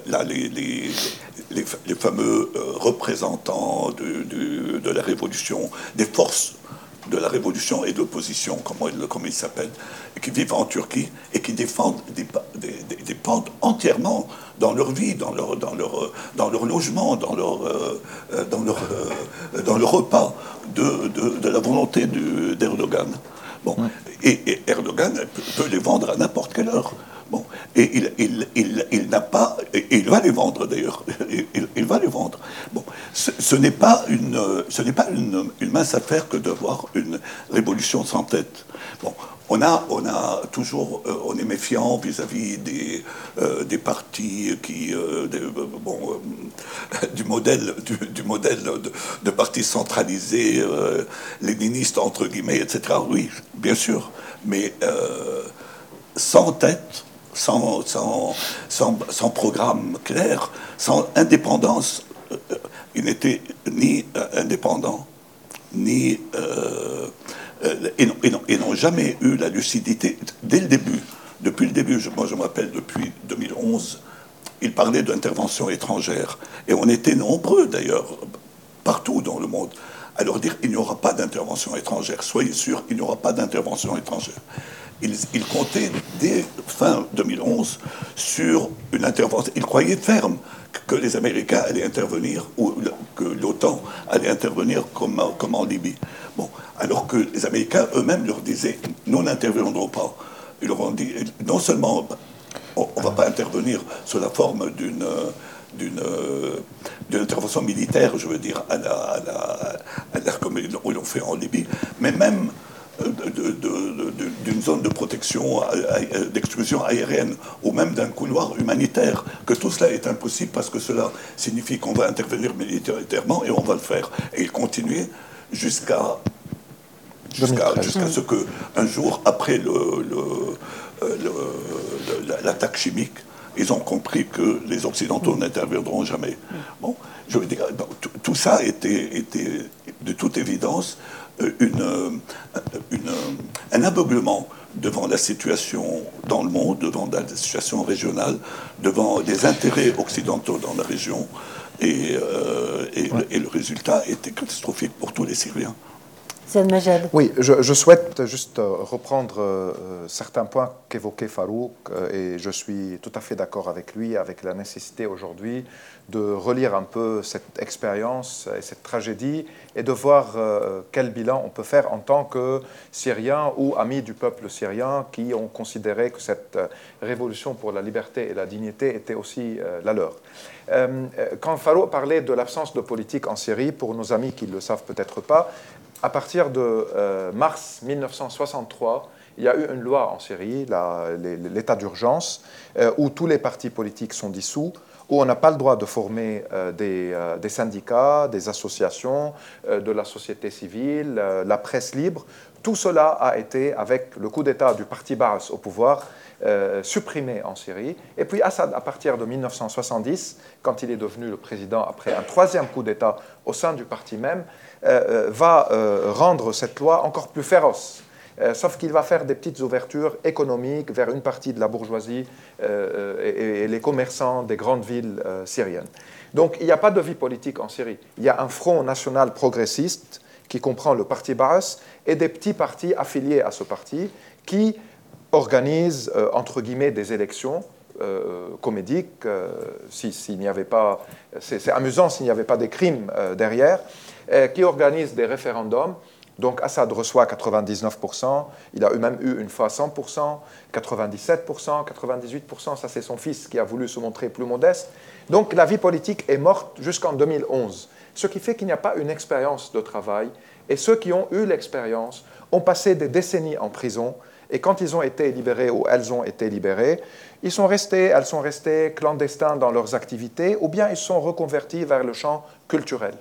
C: là, les, les, les, fameux représentants de, de, la révolution, des forces de la révolution et de l'opposition, comment, ils s'appellent, qui vivent en Turquie et qui défendent, entièrement dans leur vie, dans leur, dans leur, dans leur logement, dans leur, euh, dans leur, euh, dans leur repas, de, de, la volonté d'Erdogan. Bon. Et, Erdogan peut les vendre à n'importe quelle heure. Bon. Et il, il, il, il n'a pas, et il va les vendre d'ailleurs, <laughs> il, va les vendre. Bon. Ce, n'est pas, une, ce n'est pas une, une, mince affaire que d'avoir une révolution sans tête. Bon. On a, on a toujours, euh, on est méfiant vis-à-vis des, euh, partis qui, euh, <laughs> du modèle, du, modèle de, de partis centralisés, léninistes entre guillemets, etc. Oui, bien sûr, mais sans tête, sans, sans, sans, programme clair, sans indépendance. Ils n'étaient ni indépendants, ni. Et n'ont jamais eu la lucidité dès le début. Depuis le début, moi je m'appelle depuis 2011, ils parlaient d'intervention étrangère. Et on était nombreux d'ailleurs, partout dans le monde, à leur dire il n'y aura pas d'intervention étrangère. Soyez sûrs, il n'y aura pas d'intervention étrangère il, comptait dès fin 2011 sur une intervention. Il croyait ferme que les Américains allaient intervenir, ou que l'OTAN allait intervenir comme, en Libye. Bon, alors que les Américains eux-mêmes leur disaient nous n'interviendrons pas. Ils leur ont dit non seulement on ne va pas intervenir sous la forme d'une d'une intervention militaire, je veux dire, à la, à la, comme ils l'ont fait en Libye, mais même d'une zone de protection, d'exclusion aérienne, ou même d'un couloir humanitaire, que tout cela est impossible parce que cela signifie qu'on va intervenir militairement et on va le faire. Et il continuait jusqu'à jusqu'à ce que un jour après l'attaque chimique, ils ont compris que les Occidentaux n'interviendront jamais. Bon, je veux dire, tout ça était, était de toute évidence euh, une, euh, une, un aveuglement devant la situation dans le monde, devant la situation régionale, devant les intérêts occidentaux dans la région. Et, euh, et, le résultat était catastrophique pour tous les Syriens.
B: Oui, je, souhaite juste reprendre certains points qu'évoquait Farouk et je suis tout à fait d'accord avec lui, avec la nécessité aujourd'hui de relire un peu cette expérience et cette tragédie et de voir euh, quel bilan on peut faire en tant que Syriens ou amis du peuple syrien qui ont considéré que cette euh, révolution pour la liberté et la dignité était aussi euh, la leur. quand Faro parlait de l'absence de politique en Syrie, pour nos amis qui ne le savent peut-être pas, à partir de mars 1963, il y a eu une loi en Syrie, l'état d'urgence, où tous les partis politiques sont dissous, où on n'a pas le droit de former euh, euh, des, syndicats, des associations, euh, de la société civile, la presse libre. Tout cela a été, avec le coup d'État du parti Baas au pouvoir, supprimé en Syrie. Et puis Assad, à partir de 1970, quand il est devenu le président après un troisième coup d'État au sein du parti même, va rendre cette loi encore plus féroce. Euh, sauf qu'il va faire des petites ouvertures économiques vers une partie de la bourgeoisie euh, et, les commerçants des grandes villes euh, syriennes. Donc il n'y a pas de vie politique en Syrie. Il y a un front national progressiste qui comprend le parti Baas et des petits partis affiliés à ce parti qui organisent, entre guillemets, des élections comédiques, s'il n'y avait pas, c'est amusant s'il n'y avait pas des crimes derrière, qui organisent des référendums. Donc Assad reçoit 99%, il a même eu une fois 100%, 97%, 98%, ça c'est son fils qui a voulu se montrer plus modeste. Donc la vie politique est morte jusqu'en 2011, ce qui fait qu'il n'y a pas une expérience de travail, et ceux qui ont eu l'expérience ont passé des décennies en prison, et quand ils ont été libérés ou elles ont été libérées, ils sont restés, elles sont restées clandestins dans leurs activités, ou bien ils sont reconvertis vers le champ culturel.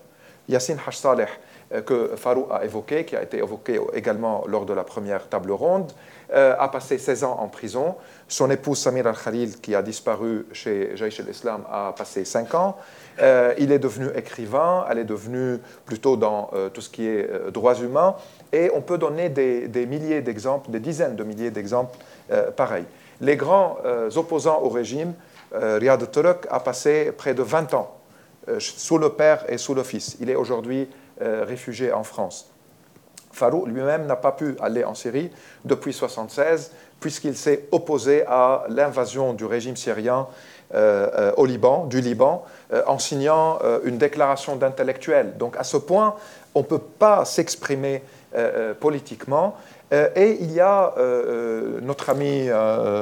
B: Yassine Hashsaleh, euh, que Farou a évoqué, qui a été évoqué également lors de la première table ronde, euh, a passé 16 ans en prison. Son épouse Samir Al-Khalil, qui a disparu chez Jaish al-Islam, a passé 5 ans. Euh, il est devenu écrivain, elle est devenue plutôt dans tout ce qui est droits humains. Et on peut donner des, milliers d'exemples, des dizaines de milliers d'exemples pareils. Les grands opposants au régime, Riyad Turk a passé près de 20 ans sous le père et sous le fils. Il est aujourd'hui euh, réfugié en France. Farou lui-même n'a pas pu aller en Syrie depuis 1976, puisqu'il s'est opposé à l'invasion du régime syrien euh, euh, au Liban, du Liban, en signant une déclaration d'intellectuel. Donc à ce point, on ne peut pas s'exprimer politiquement euh, et il y a euh, euh, notre ami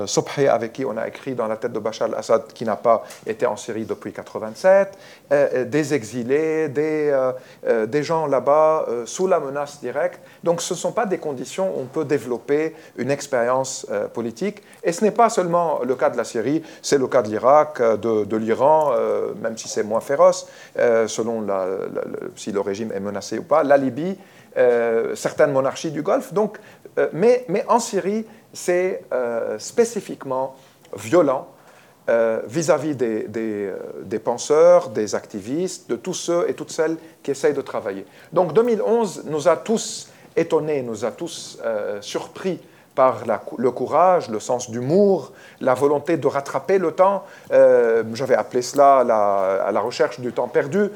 B: Sobhi, avec qui on a écrit dans la tête de Bachar al-Assad, qui n'a pas été en Syrie depuis 1987, des exilés, des, gens là-bas sous la menace directe. Donc ce ne sont pas des conditions où on peut développer une expérience politique. Et ce n'est pas seulement le cas de la Syrie, c'est le cas de l'Irak, de, l'Iran, même si c'est moins féroce, selon si le régime est menacé ou pas, la Libye. Euh, certaines monarchies du Golfe. Donc, euh, mais, en Syrie, c'est euh, spécifiquement violent vis-à-vis des, penseurs, des activistes, de tous ceux et toutes celles qui essayent de travailler. Donc 2011 nous a tous étonnés, nous a tous surpris par le courage, le sens d'humour, la volonté de rattraper le temps. J'avais appelé cela à la recherche du temps perdu,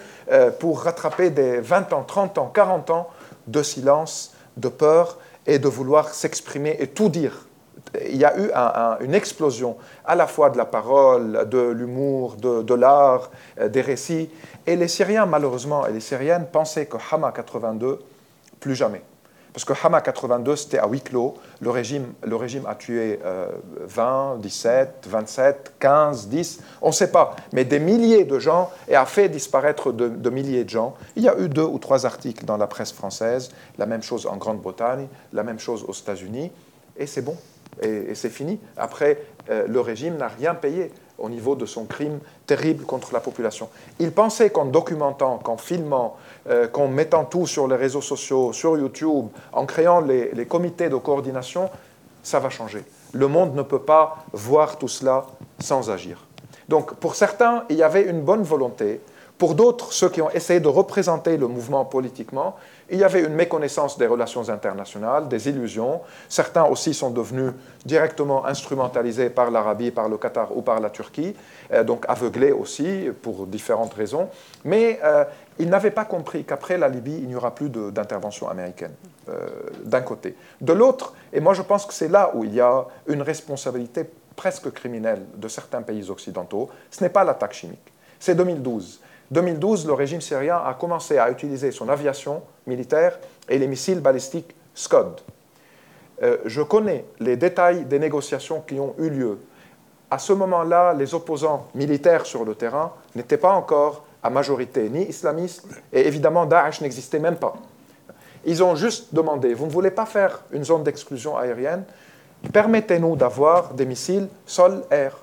B: pour rattraper des 20 ans, 30 ans, 40 ans de silence, de peur et de vouloir s'exprimer et tout dire. Il y a eu une explosion à la fois de la parole, de l'humour, de, de l'art, euh, des récits. Et les Syriens, malheureusement, et les Syriennes pensaient que Hama 82, plus jamais. Parce que Hama 82, c'était à huis clos. Le régime, le régime a tué 20, 17, 27, 15, 10, on ne sait pas, mais des milliers de gens et a fait disparaître de, milliers de gens. Il y a eu deux ou trois articles dans la presse française, la même chose en Grande-Bretagne, la même chose aux États-Unis, et c'est bon, et, c'est fini. Après, euh, le régime n'a rien payé au niveau de son crime terrible contre la population. Il pensait qu'en documentant, qu'en filmant, euh, qu'en mettant tout sur les réseaux sociaux, sur YouTube, en créant les, les, comités de coordination, ça va changer. Le monde ne peut pas voir tout cela sans agir. Donc pour certains, il y avait une bonne volonté. Pour d'autres, ceux qui ont essayé de représenter le mouvement politiquement, il y avait une méconnaissance des relations internationales, des illusions. Certains aussi sont devenus directement instrumentalisés par l'Arabie, par le Qatar ou par la Turquie, euh, donc aveuglés aussi pour différentes raisons. Mais euh, ils n'avaient pas compris qu'après la Libye, il n'y aura plus d'intervention américaine, euh, d'un côté. De l'autre, et moi je pense que c'est là où il y a une responsabilité presque criminelle de certains pays occidentaux, ce n'est pas l'attaque chimique, c'est 2012. 2012, le régime syrien a commencé à utiliser son aviation militaire et les missiles balistiques Scud. Euh, je connais les détails des négociations qui ont eu lieu. À ce moment-là, les opposants militaires sur le terrain n'étaient pas encore à majorité ni islamistes, et évidemment Daesh n'existait même pas. Ils ont juste demandé, vous ne voulez pas faire une zone d'exclusion aérienne? Permettez-nous d'avoir des missiles sol-air.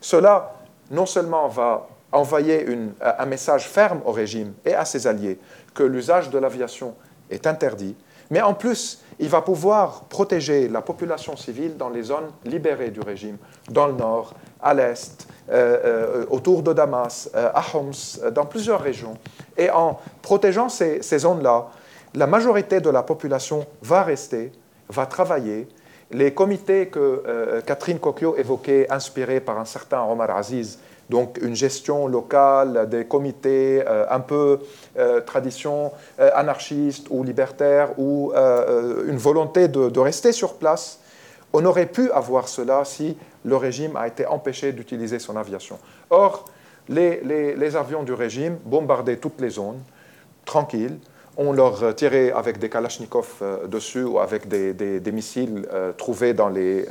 B: Cela, non seulement va envoyer un message ferme au régime et à ses alliés que l'usage de l'aviation est interdit, mais en plus, il va pouvoir protéger la population civile dans les zones libérées du régime, dans le nord, à l'est, euh, euh, autour de Damas, euh, à Homs, dans plusieurs régions. Et en protégeant ces, ces zones-là, la majorité de la population va rester, va travailler. Les comités que Catherine Cocchio évoquait, inspirés par un certain Omar Aziz, donc une gestion locale des comités euh, un peu euh, tradition euh, anarchiste ou libertaire ou une volonté de, rester sur place. On aurait pu avoir cela si le régime a été empêché d'utiliser son aviation. Or, les, les, avions du régime bombardaient toutes les zones, tranquilles, on leur tirait avec des kalachnikovs dessus ou avec des, missiles trouvés dans les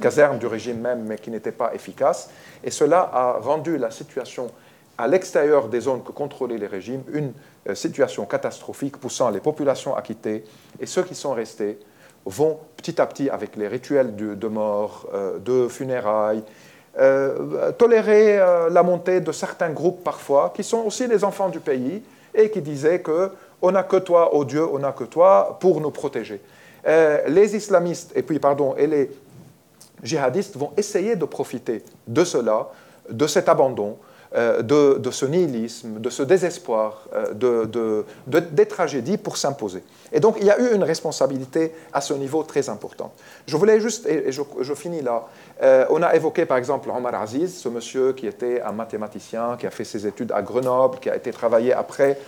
B: casernes du régime même, mais qui n'étaient pas efficaces. Et cela a rendu la situation à l'extérieur des zones que contrôlaient les régimes une euh, situation catastrophique, poussant les populations à quitter. Et ceux qui sont restés vont petit à petit, avec les rituels de, mort, euh, de funérailles, euh, tolérer la montée de certains groupes parfois, qui sont aussi les enfants du pays, et qui disaient que on n'a que toi, ô Dieu, on n'a que toi pour nous protéger. les islamistes, et puis pardon, et les djihadistes vont essayer de profiter de cela, de cet abandon, euh, de, ce nihilisme, de ce désespoir, euh, de, des tragédies pour s'imposer. Et donc il y a eu une responsabilité à ce niveau très importante. Je voulais juste, et je, finis là, euh, on a évoqué par exemple Omar Aziz, ce monsieur qui était un mathématicien, qui a fait ses études à Grenoble, qui a été travaillé après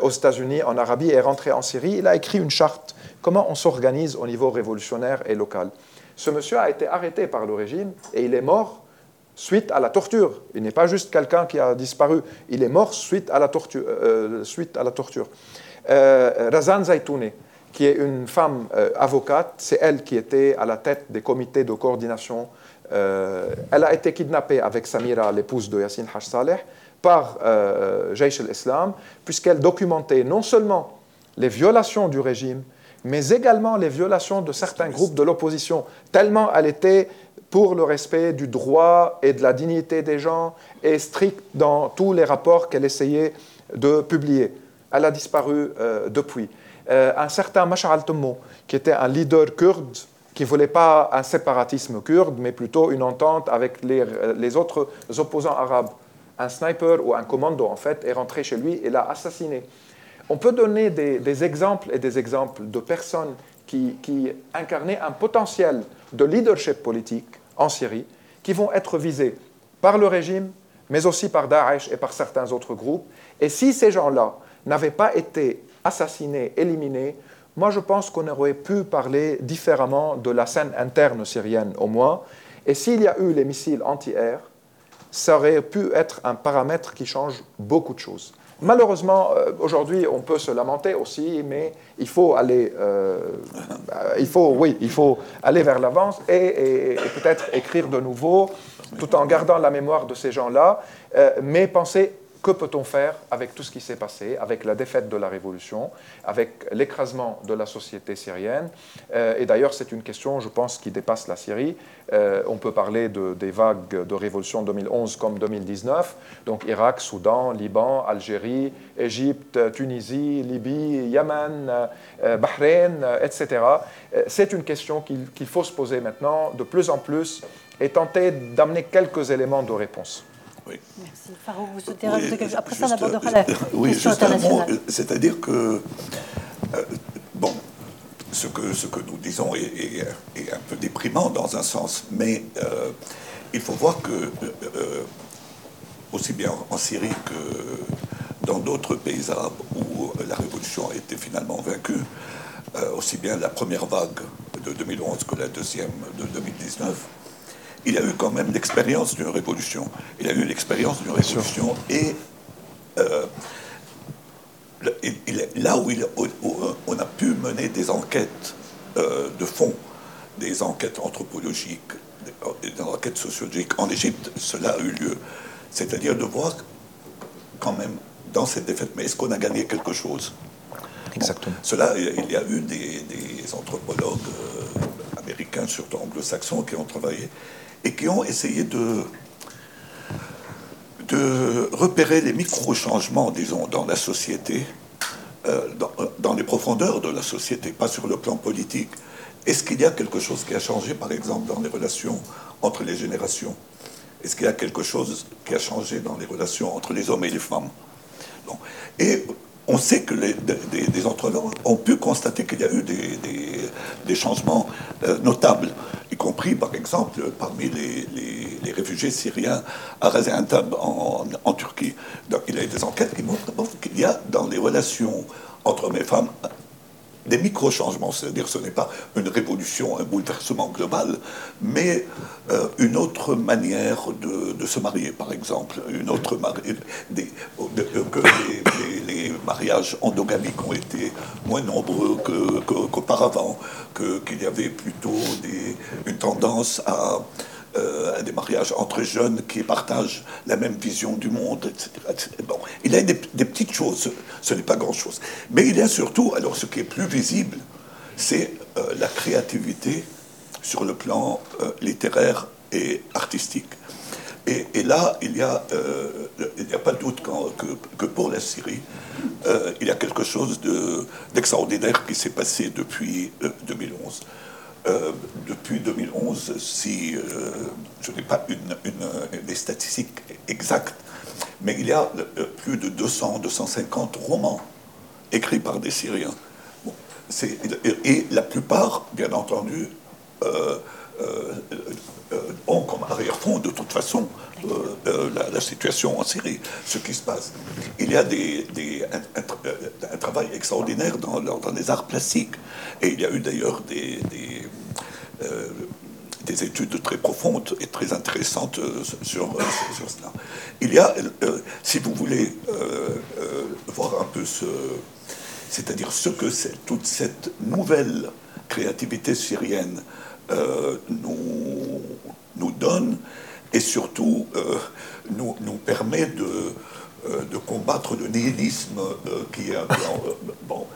B: aux États-Unis, en Arabie et est rentré en Syrie. Il a écrit une charte, comment on s'organise au niveau révolutionnaire et local? Ce monsieur a été arrêté par le régime et il est mort suite à la torture. Il n'est pas juste quelqu'un qui a disparu, il est mort suite à la torture. Euh, torture. Euh, Razan Zaitouni, qui est une femme euh, avocate, c'est elle qui était à la tête des comités de coordination. elle a été kidnappée avec Samira, l'épouse de Yassine Saleh, par Jaish al-Islam, puisqu'elle documentait non seulement les violations du régime, mais également les violations de certains groupes de l'opposition, tellement elle était pour le respect du droit et de la dignité des gens et stricte dans tous les rapports qu'elle essayait de publier. Elle a disparu euh, depuis. Euh, un certain Mashal Temmo, qui était un leader kurde, qui ne voulait pas un séparatisme kurde, mais plutôt une entente avec les, les autres opposants arabes. Un sniper ou un commando, en fait, est rentré chez lui et l'a assassiné. On peut donner des, exemples et des exemples de personnes qui, qui, incarnaient un potentiel de leadership politique en Syrie, qui vont être visés par le régime, mais aussi par Daesh et par certains autres groupes. Et si ces gens-là n'avaient pas été assassinés, éliminés, moi je pense qu'on aurait pu parler différemment de la scène interne syrienne au moins. Et s'il y a eu les missiles anti-air, ça aurait pu être un paramètre qui change beaucoup de choses. Malheureusement, euh, aujourd'hui, on peut se lamenter aussi, mais il faut aller, euh, il faut, oui, il faut aller vers l'avance et, peut-être écrire de nouveau, tout en gardant la mémoire de ces gens-là, euh, mais penser que peut-on faire avec tout ce qui s'est passé, avec la défaite de la révolution, avec l'écrasement de la société syrienne euh, Et d'ailleurs, c'est une question, je pense, qui dépasse la Syrie. Euh, on peut parler de, des vagues de révolution 2011 comme 2019, donc Irak, Soudan, Liban, Algérie, Égypte, Tunisie, Libye, Yémen, euh, Bahreïn, etc. C'est une question qu'il faut se poser maintenant de plus en plus et tenter d'amener quelques éléments de réponse.
A: Merci. Farouk, vous souhaitez rajouter quelque chose? Après ça, on abordera la oui, question internationale.
C: C'est-à-dire que, euh, bon, ce que, ce que nous disons est, un peu déprimant dans un sens, mais euh, il faut voir que, euh, aussi bien en Syrie que dans d'autres pays arabes où la révolution a été finalement vaincue, aussi bien la première vague de 2011 que la deuxième de 2019, il a eu quand même l'expérience d'une révolution. Il a eu l'expérience d'une révolution et euh, là où, il, on a pu mener des enquêtes euh, de fond, des enquêtes anthropologiques, des, enquêtes sociologiques en Égypte, cela a eu lieu. C'est-à-dire de voir quand même dans cette défaite, mais est-ce qu'on a gagné quelque chose?
B: Exactement.
C: cela, il y a eu des, anthropologues euh, américains, surtout anglo-saxons, qui ont travaillé et qui ont essayé de, de repérer les micro-changements, disons, dans la société, euh, dans, les profondeurs de la société, pas sur le plan politique. Est-ce qu'il y a quelque chose qui a changé, par exemple, dans les relations entre les générations? Est-ce qu'il y a quelque chose qui a changé dans les relations entre les hommes et les femmes? On sait que des, des ont pu constater qu'il y a eu des, changements euh, notables y compris par exemple parmi les, réfugiés syriens à Gaziantep en, en, Turquie. Donc il y a des enquêtes qui montrent qu'il y a dans les relations entre hommes et femmes des micro-changements, c'est-à-dire ce n'est pas une révolution, un bouleversement global, mais euh, une autre manière de, se marier, par exemple, une autre des, que les, mariages endogamiques ont été moins nombreux qu'auparavant, qu'il y avait plutôt une tendance à euh, des mariages entre jeunes qui partagent la même vision du monde, etc. Bon, il y a des, petites choses, ce, n'est pas grand-chose. Mais il y a surtout, alors ce qui est plus visible, c'est euh, la créativité sur le plan euh, littéraire et artistique. Et, là, il n'y a, a pas de doute que, pour la Syrie, il y a quelque chose d'extraordinaire qui s'est passé depuis 2011. Euh, depuis 2011, si euh, je n'ai pas une, des statistiques exactes, mais il y a euh, plus de 200, 250 romans écrits par des Syriens. et la plupart, bien entendu, ont comme arrière-fond, de toute façon, la, situation en Syrie, ce qui se passe. Il y a des, un, travail extraordinaire dans, dans, les arts plastiques. Et il y a eu d'ailleurs des, euh, des études très profondes et très intéressantes euh, sur, sur cela. Il y a, euh, si vous voulez voir un peu ce, c'est-à-dire ce que c'est, toute cette nouvelle créativité syrienne nous, nous donne et surtout nous, nous permet de, de combattre le nihilisme qui est un bon,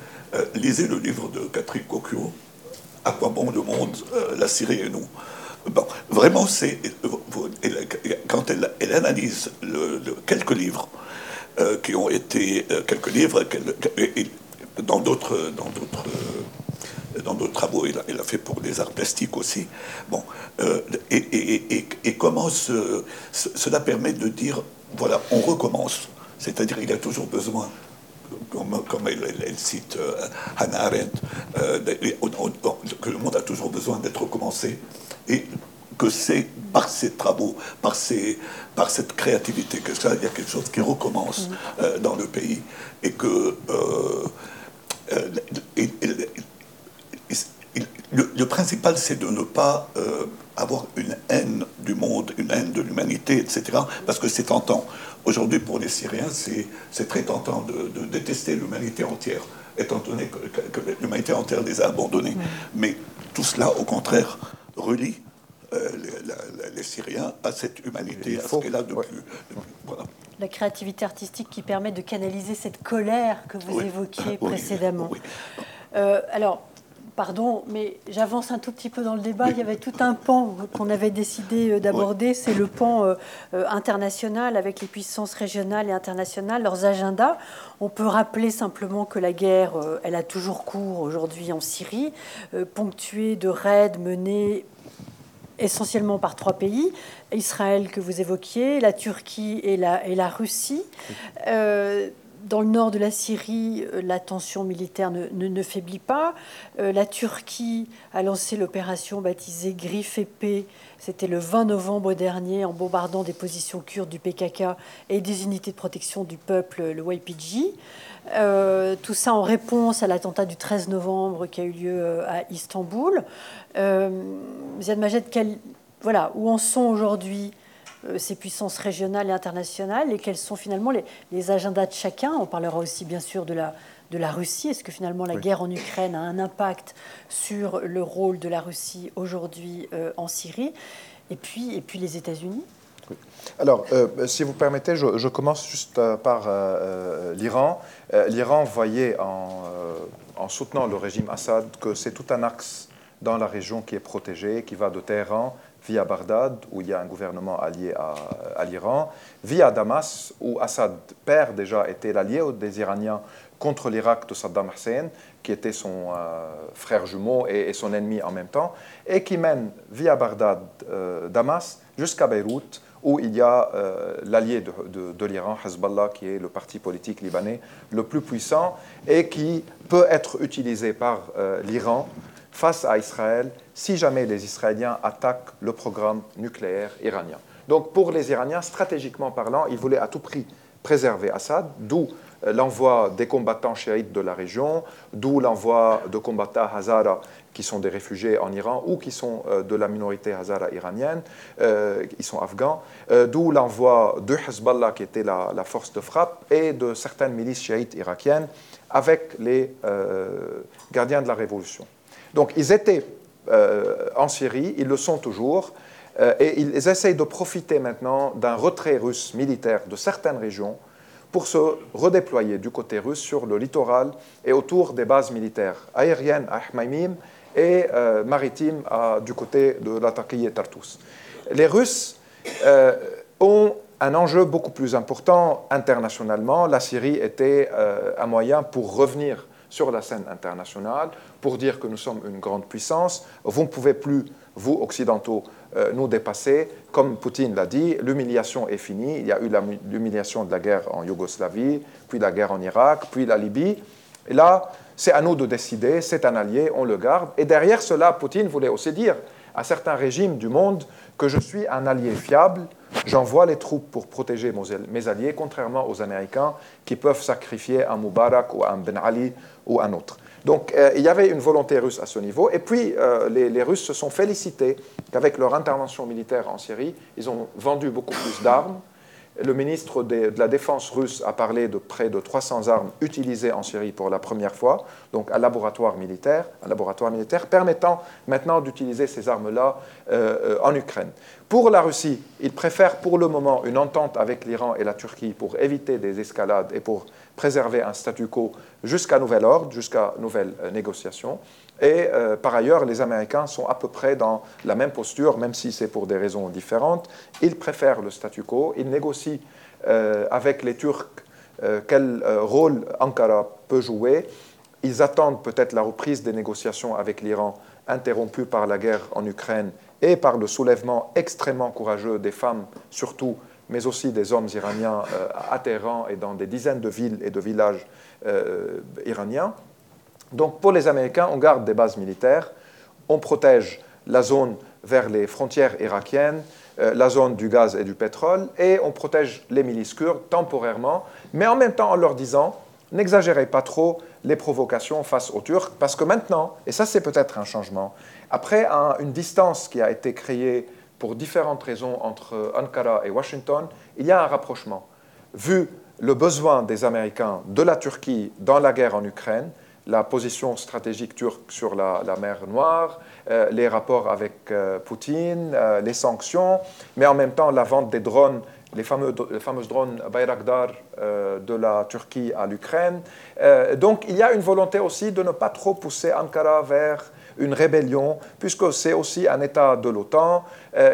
C: lisez le livre de Catherine Cocchio, à quoi bon le monde, euh, la Syrie et nous? Bon, vraiment, c'est quand elle, elle analyse quelques livres euh, qui ont été euh, quelques livres dans d'autres dans d'autres travaux, il a, fait pour les arts plastiques aussi. Bon, et, comment cela permet de dire, voilà, on recommence. C'est-à-dire, il a toujours besoin comme, elle, cite Hannah Arendt, que le monde a toujours besoin d'être recommencé. Et que c'est par ces travaux, par, ces, par cette créativité, que ça, il y a quelque chose qui recommence mm. euh, dans le pays. Et que euh, euh, le, principal, c'est de ne pas avoir une haine du monde, une haine de l'humanité, etc. Parce que c'est tentant. Aujourd'hui, pour les Syriens, c'est très tentant de, détester l'humanité entière, étant donné que, l'humanité entière les a abandonnés. Mais tout cela, au contraire, relie euh, les, Syriens à cette humanité, à ce qu'elle a depuis.
A: La créativité artistique qui permet de canaliser cette colère que vous évoquiez <laughs> précédemment. Euh, alors, pardon, mais j'avance un tout petit peu dans le débat. Il y avait tout un pan qu'on avait décidé euh, d'aborder, c'est le pan international avec les puissances régionales et internationales, leurs agendas. On peut rappeler simplement que la guerre, elle a toujours cours aujourd'hui en Syrie, ponctuée de raids menés essentiellement par trois pays, Israël que vous évoquiez, la Turquie et la, et la Russie. Euh, dans le nord de la Syrie, euh, la tension militaire ne, ne, faiblit pas. Euh, la Turquie a lancé l'opération baptisée Griffe épée. C'était le 20 novembre dernier en bombardant des positions kurdes du PKK et des unités de protection du peuple, le YPG. Euh, tout ça en réponse à l'attentat du 13 novembre qui a eu lieu à Istanbul. Euh, Ziad Majed, voilà, où en sont aujourd'hui ces puissances régionales et internationales et quels sont finalement les, agendas de chacun On parlera aussi bien sûr de la, de la Russie. Est-ce que finalement la guerre en Ukraine a un impact sur le rôle de la Russie aujourd'hui en Syrie et puis, et puis les États-Unis?
B: Alors, euh, si vous permettez, je, commence juste euh, par euh, l'Iran. L'Iran voyait en, en, soutenant le régime Assad que c'est tout un axe dans la région qui est protégé, qui va de Téhéran via Bagdad, où il y a un gouvernement allié à, l'Iran, via Damas, où Assad, père déjà, était l'allié des Iraniens contre l'Irak de Saddam Hussein, qui était son frère jumeau et, son ennemi en même temps, et qui mène via Bagdad, Damas, jusqu'à Beyrouth, où il y a euh, l'allié de, l'Iran, Hezbollah, qui est le parti politique libanais le plus puissant et qui peut être utilisé par euh, l'Iran face à Israël si jamais les Israéliens attaquent le programme nucléaire iranien. Donc pour les Iraniens, stratégiquement parlant, ils voulaient à tout prix préserver Assad, d'où euh, l'envoi des combattants chiites de la région, d'où l'envoi de combattants Hazara qui sont des réfugiés en Iran ou qui sont euh, de la minorité hazara iranienne, euh, ils sont afghans, euh, d'où l'envoi de Hezbollah, qui était la, force de frappe, et de certaines milices chiites irakiennes avec les gardiens de la révolution. Donc ils étaient en Syrie, ils le sont toujours, et ils essayent de profiter maintenant d'un retrait russe militaire de certaines régions pour se redéployer du côté russe sur le littoral et autour des bases militaires aériennes à Hmaimim et euh, maritime du côté de la et Tartus. Les Russes euh, ont un enjeu beaucoup plus important internationalement. La Syrie était euh, un moyen pour revenir sur la scène internationale, pour dire que nous sommes une grande puissance. Vous ne pouvez plus, vous, occidentaux, nous dépasser. Comme Poutine l'a dit, l'humiliation est finie. Il y a eu l'humiliation de la guerre en Yougoslavie, puis la guerre en Irak, puis la Libye. Et là, c'est à nous de décider, c'est un allié, on le garde. Et derrière cela, Poutine voulait aussi dire à certains régimes du monde que je suis un allié fiable, j'envoie les troupes pour protéger mes alliés, contrairement aux Américains qui peuvent sacrifier un Moubarak ou un Ben Ali ou un autre. Donc euh, il y avait une volonté russe à ce niveau. Et puis euh, les, Russes se sont félicités qu'avec leur intervention militaire en Syrie, ils ont vendu beaucoup plus d'armes, le ministre de la Défense russe a parlé de près de 300 armes utilisées en Syrie pour la première fois, donc un laboratoire militaire, un laboratoire militaire permettant maintenant d'utiliser ces armes-là euh, en Ukraine. Pour la Russie, il préfère pour le moment une entente avec l'Iran et la Turquie pour éviter des escalades et pour préserver un statu quo jusqu'à nouvel ordre, jusqu'à nouvelle euh, négociation. Et euh, par ailleurs, les Américains sont à peu près dans la même posture, même si c'est pour des raisons différentes. Ils préfèrent le statu quo, ils négocient euh, avec les Turcs quel rôle Ankara peut jouer. Ils attendent peut-être la reprise des négociations avec l'Iran, interrompues par la guerre en Ukraine et par le soulèvement extrêmement courageux des femmes, surtout, mais aussi des hommes iraniens euh, à Téhéran et dans des dizaines de villes et de villages euh, iraniens. Donc pour les Américains, on garde des bases militaires, on protège la zone vers les frontières irakiennes, euh, la zone du gaz et du pétrole, et on protège les milices kurdes temporairement, mais en même temps en leur disant, n'exagérez pas trop les provocations face aux Turcs, parce que maintenant, et ça c'est peut-être un changement, après une distance qui a été créée pour différentes raisons entre Ankara et Washington, il y a un rapprochement. Vu le besoin des Américains de la Turquie dans la guerre en Ukraine, la position stratégique turque sur la, mer Noire, euh, les rapports avec euh, Poutine, euh, les sanctions, mais en même temps la vente des drones, les fameux, les fameuses drones Bayraktar de la Turquie à l'Ukraine. donc il y a une volonté aussi de ne pas trop pousser Ankara vers une rébellion, puisque c'est aussi un État de l'OTAN.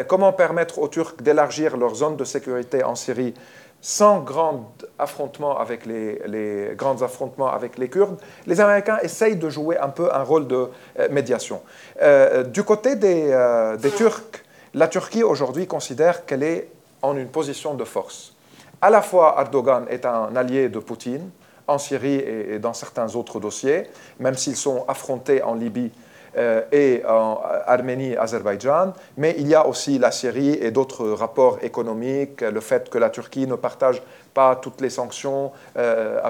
B: comment permettre aux Turcs d'élargir leur zone de sécurité en Syrie sans grands affrontements avec les, grands affrontements avec les Kurdes, les Américains essayent de jouer un peu un rôle de euh, médiation. Euh, du côté euh, des, Turcs, la Turquie aujourd'hui considère qu'elle est en une position de force. À la fois, Erdogan est un allié de Poutine en Syrie et dans certains autres dossiers, même s'ils sont affrontés en Libye euh, et en Arménie, Azerbaïdjan, mais il y a aussi la Syrie et d'autres rapports économiques, le fait que la Turquie ne partage pas toutes les sanctions euh,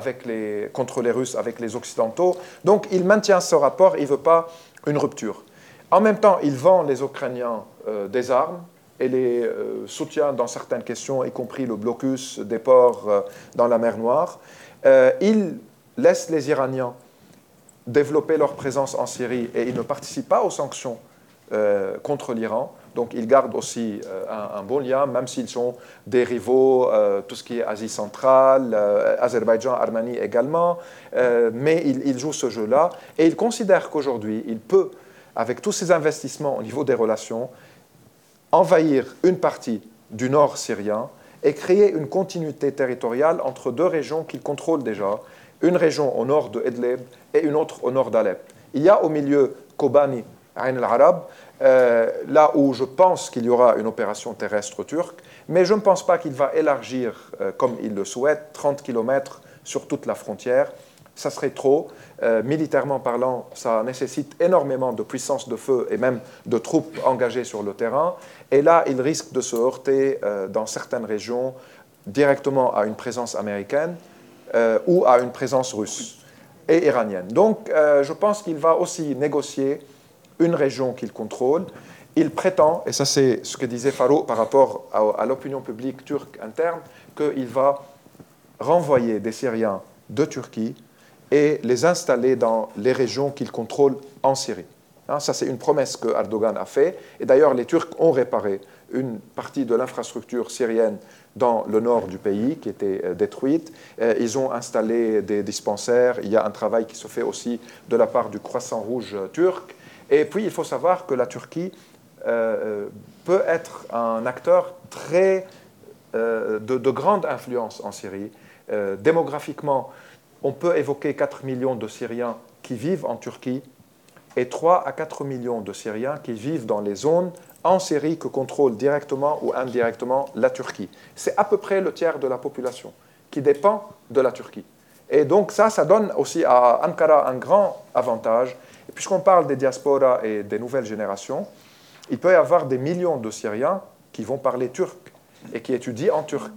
B: contre les Russes avec les Occidentaux. Donc il maintient ce rapport, il ne veut pas une rupture. En même temps, il vend les Ukrainiens euh, des armes et les soutient dans certaines questions, y compris le blocus des ports dans la mer Noire. il laisse les Iraniens développer leur présence en Syrie et ils ne participent pas aux sanctions euh, contre l'Iran. Donc ils gardent aussi euh, un, bon lien, même s'ils sont des rivaux, euh, tout ce qui est Asie centrale, Azerbaïdjan, Arménie également, mais ils, ils, jouent ce jeu-là et ils considèrent qu'aujourd'hui, il peut, avec tous ces investissements au niveau des relations, envahir une partie du nord syrien et créer une continuité territoriale entre deux régions qu'ils contrôlent déjà une région au nord de Idlib et une autre au nord d'Alep. Il y a au milieu Kobani, Ain al-Arab, euh, là où je pense qu'il y aura une opération terrestre turque, mais je ne pense pas qu'il va élargir, euh, comme il le souhaite, 30 km sur toute la frontière. Ça serait trop. Euh, militairement parlant, ça nécessite énormément de puissance de feu et même de troupes engagées sur le terrain. Et là, il risque de se heurter dans certaines régions directement à une présence américaine euh, ou à une présence russe et iranienne. Donc euh, je pense qu'il va aussi négocier une région qu'il contrôle. Il prétend, et ça c'est ce que disait Faro par rapport à, l'opinion publique turque interne, qu'il va renvoyer des Syriens de Turquie et les installer dans les régions qu'il contrôle en Syrie. Hein, ça, c'est une promesse que Erdogan a fait. Et d'ailleurs, les Turcs ont réparé une partie de l'infrastructure syrienne dans le nord du pays qui était euh, détruite. Euh, ils ont installé des dispensaires. Il y a un travail qui se fait aussi de la part du Croissant Rouge turc. Et puis, il faut savoir que la Turquie euh, peut être un acteur très de, grande influence en Syrie. démographiquement, on peut évoquer 4 millions de Syriens qui vivent en Turquie et 3 à 4 millions de Syriens qui vivent dans les zones en Syrie que contrôle directement ou indirectement la Turquie. C'est à peu près le tiers de la population qui dépend de la Turquie. Et donc ça, ça donne aussi à Ankara un grand avantage. Puisqu'on parle des diasporas et des nouvelles générations, il peut y avoir des millions de Syriens qui vont parler turc et qui étudient en turc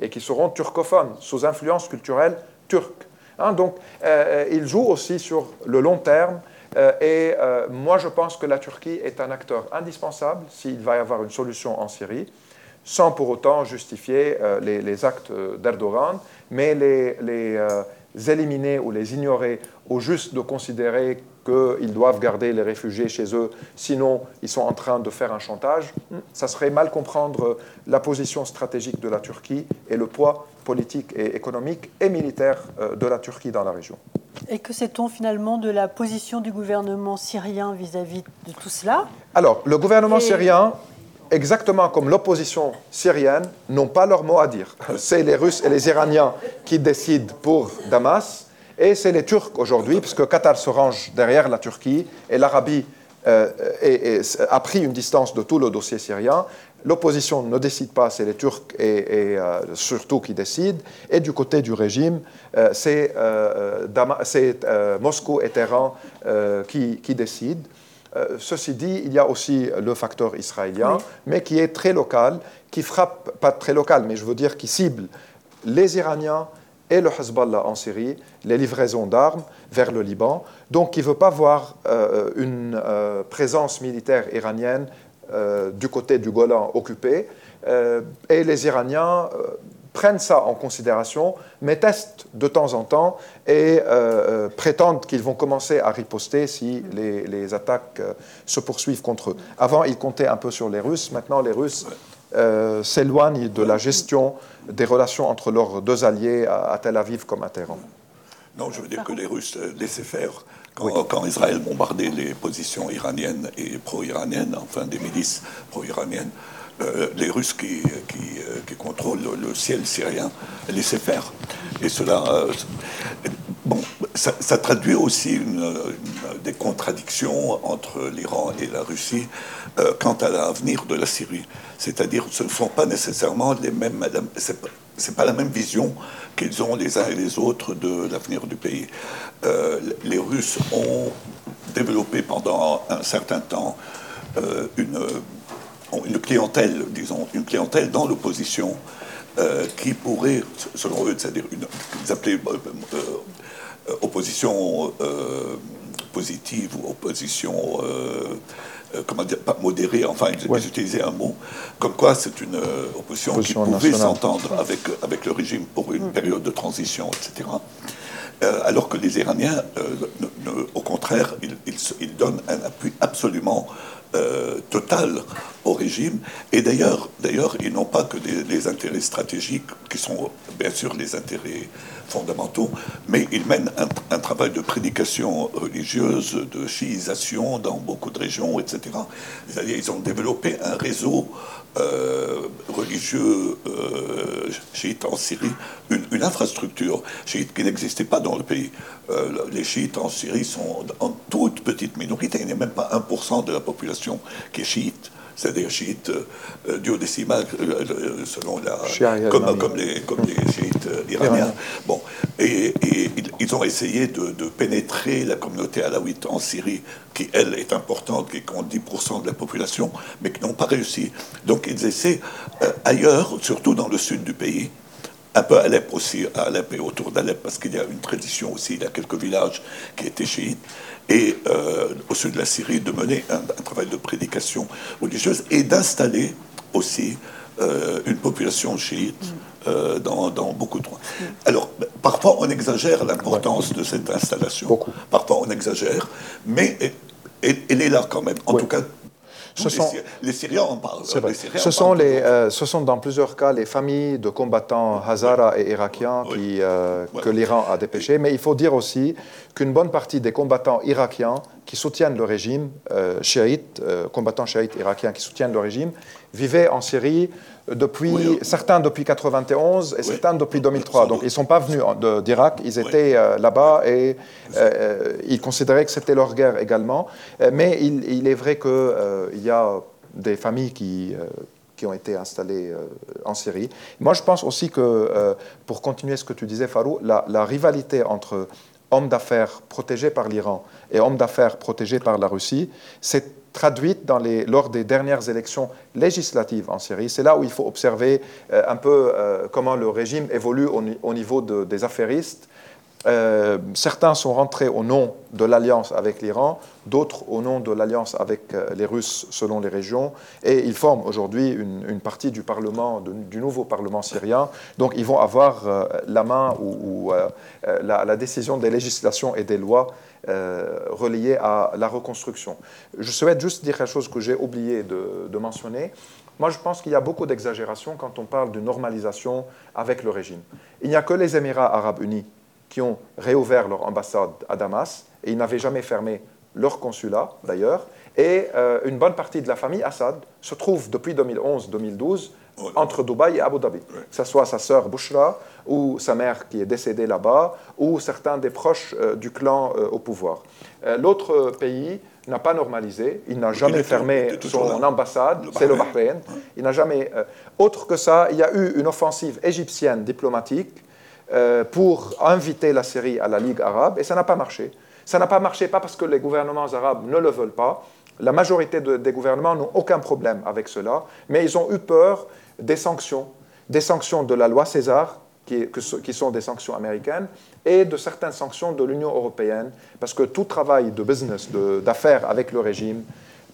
B: et qui seront turcophones sous influence culturelle turque. Hein, donc, euh, il joue aussi sur le long terme euh, et euh, moi, je pense que la Turquie est un acteur indispensable s'il va y avoir une solution en Syrie, sans pour autant justifier les, actes d'Erdogan, mais les éliminer ou les ignorer, ou juste de considérer qu'ils doivent garder les réfugiés chez eux, sinon ils sont en train de faire un chantage, ça serait mal comprendre la position stratégique de la Turquie et le poids politique et économique et militaire de la Turquie dans la région.
A: Et que sait-on finalement de la position du gouvernement syrien vis-à-vis de tout cela?
B: Alors, le gouvernement syrien, exactement comme l'opposition syrienne, n'ont pas leur mot à dire. <laughs> C'est les Russes et les Iraniens qui décident pour Damas. Et c'est les Turcs aujourd'hui, puisque Qatar se range derrière la Turquie et l'Arabie euh, a pris une distance de tout le dossier syrien. L'opposition ne décide pas, c'est les Turcs et, euh, surtout qui décident. Et du côté du régime, euh, c'est Moscou et Téhéran qui, qui, décident. Ceci dit, il y a aussi le facteur israélien, mais qui est très local, qui frappe, pas très local, mais je veux dire qui cible les Iraniens et le Hezbollah en Syrie, les livraisons d'armes vers le Liban. Donc, il ne veut pas voir euh, une euh, présence militaire iranienne euh, du côté du Golan occupé. et les Iraniens prennent ça en considération, mais testent de temps en temps et prétendent qu'ils vont commencer à riposter si les, les attaques se poursuivent contre eux. Avant, ils comptaient un peu sur les Russes. Maintenant, les Russes s'éloignent de la gestion des relations entre leurs deux alliés à, Tel Aviv comme à Téhéran.
C: Non, je veux dire que les Russes laissaient faire quand, Israël bombardait les positions iraniennes et pro-iraniennes, enfin des milices pro-iraniennes. Euh, les Russes qui, qui, euh, qui, contrôlent le ciel syrien laissaient faire. Et cela, euh, bon, ça, traduit aussi des contradictions entre l'Iran et la Russie quant à l'avenir de la Syrie. C'est-à-dire, ce ne sont pas nécessairement les mêmes, c'est pas la même vision qu'ils ont les uns et les autres de l'avenir du pays. Les Russes ont développé pendant un certain temps une, une, clientèle, disons, une clientèle dans l'opposition euh, qui pourrait, selon eux, c'est-à-dire une, qu'ils appelaient opposition positive ou opposition euh, comment dire, pas modéré, enfin, ils, utilisaient un mot, comme quoi c'est une euh, opposition, qui pouvait s'entendre avec, avec le régime pour une mm. période de transition, etc. Euh, alors que les Iraniens, au contraire, ils, ils, donnent un appui absolument total au régime. Et d'ailleurs, d'ailleurs ils n'ont pas que des, intérêts stratégiques, qui sont bien sûr les intérêts fondamentaux, mais ils mènent un, travail de prédication religieuse, de chiisation dans beaucoup de régions, etc. C'est-à-dire ils ont développé un réseau euh, religieux euh, chiite en Syrie, une, infrastructure chiite qui n'existait pas dans le pays. Euh, les chiites en Syrie sont en toute petite minorité, il n'y a même pas 1% de la population qui est chiite c'est-à-dire chiites euh, duodécimales, euh, euh, selon la, comme, comme, les, comme les chiites iraniens. Bon, et, ils ont essayé de, pénétrer la communauté alawite en Syrie, qui, elle, est importante, qui compte 10% de la population, mais qui n'ont pas réussi. Donc ils essaient ailleurs, surtout dans le sud du pays, un peu Alep aussi, à Alep et autour d'Alep, parce qu'il y a une tradition aussi, il y a quelques villages qui étaient chiites et euh, au sud de la Syrie de mener un, travail de prédication religieuse et d'installer aussi euh, une population chiite mm. euh, dans, beaucoup de mm. Alors, parfois on exagère l'importance de cette installation. Beaucoup. Parfois on exagère, mais elle, est là quand même. En tout cas, ce sont, les, Syriens en parlent.
B: ce, sont les, euh, ce sont dans plusieurs cas les familles de combattants Hazara et irakiens qui, euh, que l'Iran a dépêchés. Mais il faut dire aussi qu'une bonne partie des combattants irakiens qui soutiennent le régime, euh, chiites, combattants chiites irakiens qui soutiennent le régime, vivaient en Syrie depuis, certains depuis 91 et certains depuis 2003. Donc ils ne sont pas venus d'Irak, ils étaient euh, là-bas et euh, ils considéraient que c'était leur guerre également. Euh, mais il, est vrai qu'il y a des familles qui, qui ont été installées en Syrie. Moi, je pense aussi que, pour continuer ce que tu disais, Farou, la, la rivalité entre hommes d'affaires protégés par l'Iran et hommes d'affaires protégés par la Russie, c'est traduite lors des dernières élections législatives en Syrie. C'est là où il faut observer euh, un peu euh, comment le régime évolue au, niveau des affairistes. Euh, certains sont rentrés au nom de l'alliance avec l'Iran, d'autres au nom de l'alliance avec les Russes selon les régions, et ils forment aujourd'hui une, partie du Parlement, du nouveau Parlement syrien. Donc ils vont avoir la main ou, la, décision des législations et des lois euh, relié à la reconstruction. Je souhaite juste dire quelque chose que j'ai oublié de, mentionner. Moi, je pense qu'il y a beaucoup d'exagération quand on parle de normalisation avec le régime. Il n'y a que les Émirats arabes unis qui ont réouvert leur ambassade à Damas, et ils n'avaient jamais fermé leur consulat, d'ailleurs. Et euh, une bonne partie de la famille Assad se trouve depuis 2011-2012 oh entre Dubaï et Abu Dhabi. Que ce soit sa sœur Bouchra ou sa mère qui est décédée là-bas ou certains des proches euh, du clan euh, au pouvoir. L'autre pays n'a pas normalisé, il n'a jamais fermé son ambassade, c'est le Bahreïn. Il n'a jamais. autre que ça, il y a eu une offensive égyptienne diplomatique pour inviter la Syrie à la Ligue arabe et ça n'a pas marché. Ça n'a pas marché pas parce que les gouvernements arabes ne le veulent pas, la majorité des gouvernements n'ont aucun problème avec cela, mais ils ont eu peur des sanctions, des sanctions de la loi César, qui, sont des sanctions américaines, et de certaines sanctions de l'Union européenne, parce que tout travail de business, d'affaires avec le régime,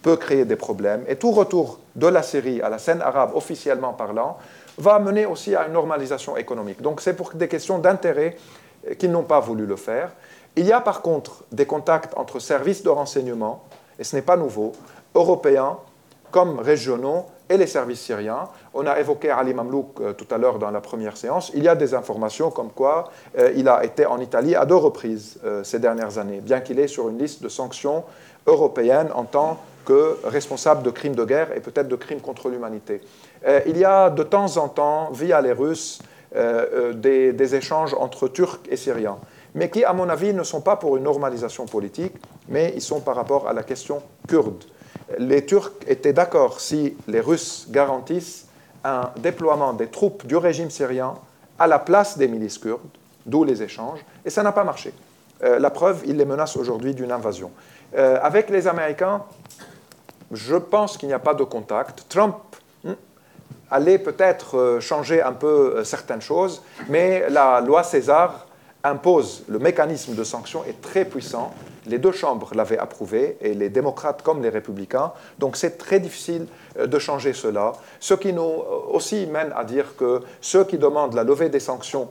B: peut créer des problèmes. Et tout retour de la Syrie à la scène arabe, officiellement parlant, va mener aussi à une normalisation économique. Donc c'est pour des questions d'intérêt qu'ils n'ont pas voulu le faire. Il y a par contre des contacts entre services de renseignement, et ce n'est pas nouveau, européens comme régionaux et les services syriens. On a évoqué Ali Mamlouk euh, tout à l'heure dans la première séance. Il y a des informations comme quoi euh, il a été en Italie à deux reprises euh, ces dernières années, bien qu'il est sur une liste de sanctions européennes en tant que responsable de crimes de guerre et peut-être de crimes contre l'humanité. il y a de temps en temps, via les Russes, des, des échanges entre Turcs et Syriens mais qui, à mon avis, ne sont pas pour une normalisation politique, mais ils sont par rapport à la question kurde. Les Turcs étaient d'accord si les Russes garantissent un déploiement des troupes du régime syrien à la place des milices kurdes, d'où les échanges, et ça n'a pas marché. Euh, la preuve, ils les menacent aujourd'hui d'une invasion. Euh, avec les Américains, je pense qu'il n'y a pas de contact. Trump hmm, allait peut-être euh, changer un peu certaines choses, mais la loi César impose le mécanisme de sanction est très puissant. Les deux chambres l'avaient approuvé, et les démocrates comme les républicains. Donc c'est très difficile euh, de changer cela. Ce qui nous euh, aussi mène à dire que ceux qui demandent la levée des sanctions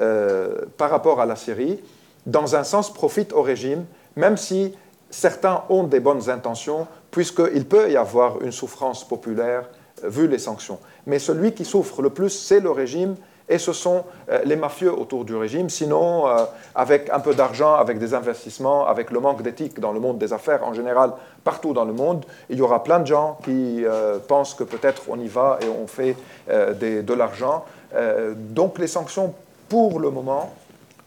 B: euh, par rapport à la Syrie, dans un sens, profitent au régime, même si certains ont des bonnes intentions, puisqu'il peut y avoir une souffrance populaire vu les sanctions. Mais celui qui souffre le plus, c'est le régime et ce sont euh, les mafieux autour du régime. Sinon, euh, avec un peu d'argent, avec des investissements, avec le manque d'éthique dans le monde des affaires en général, partout dans le monde, il y aura plein de gens qui euh, pensent que peut-être on y va et on fait de l'argent. donc les sanctions, pour le moment,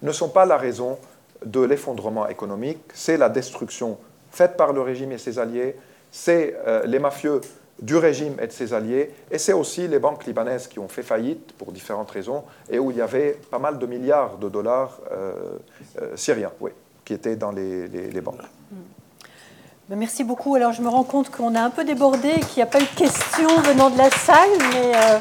B: ne sont pas la raison de l'effondrement économique, c'est la destruction faite par le régime et ses alliés, c'est les mafieux du régime et de ses alliés, et c'est aussi les banques libanaises qui ont fait faillite pour différentes raisons, et où il y avait pas mal de milliards de dollars euh, euh, syriens oui, qui étaient dans les, banques.
A: Ben, merci beaucoup. Alors je me rends compte qu'on a un peu débordé, qu'il n'y a pas eu de questions venant de la salle, mais... Euh,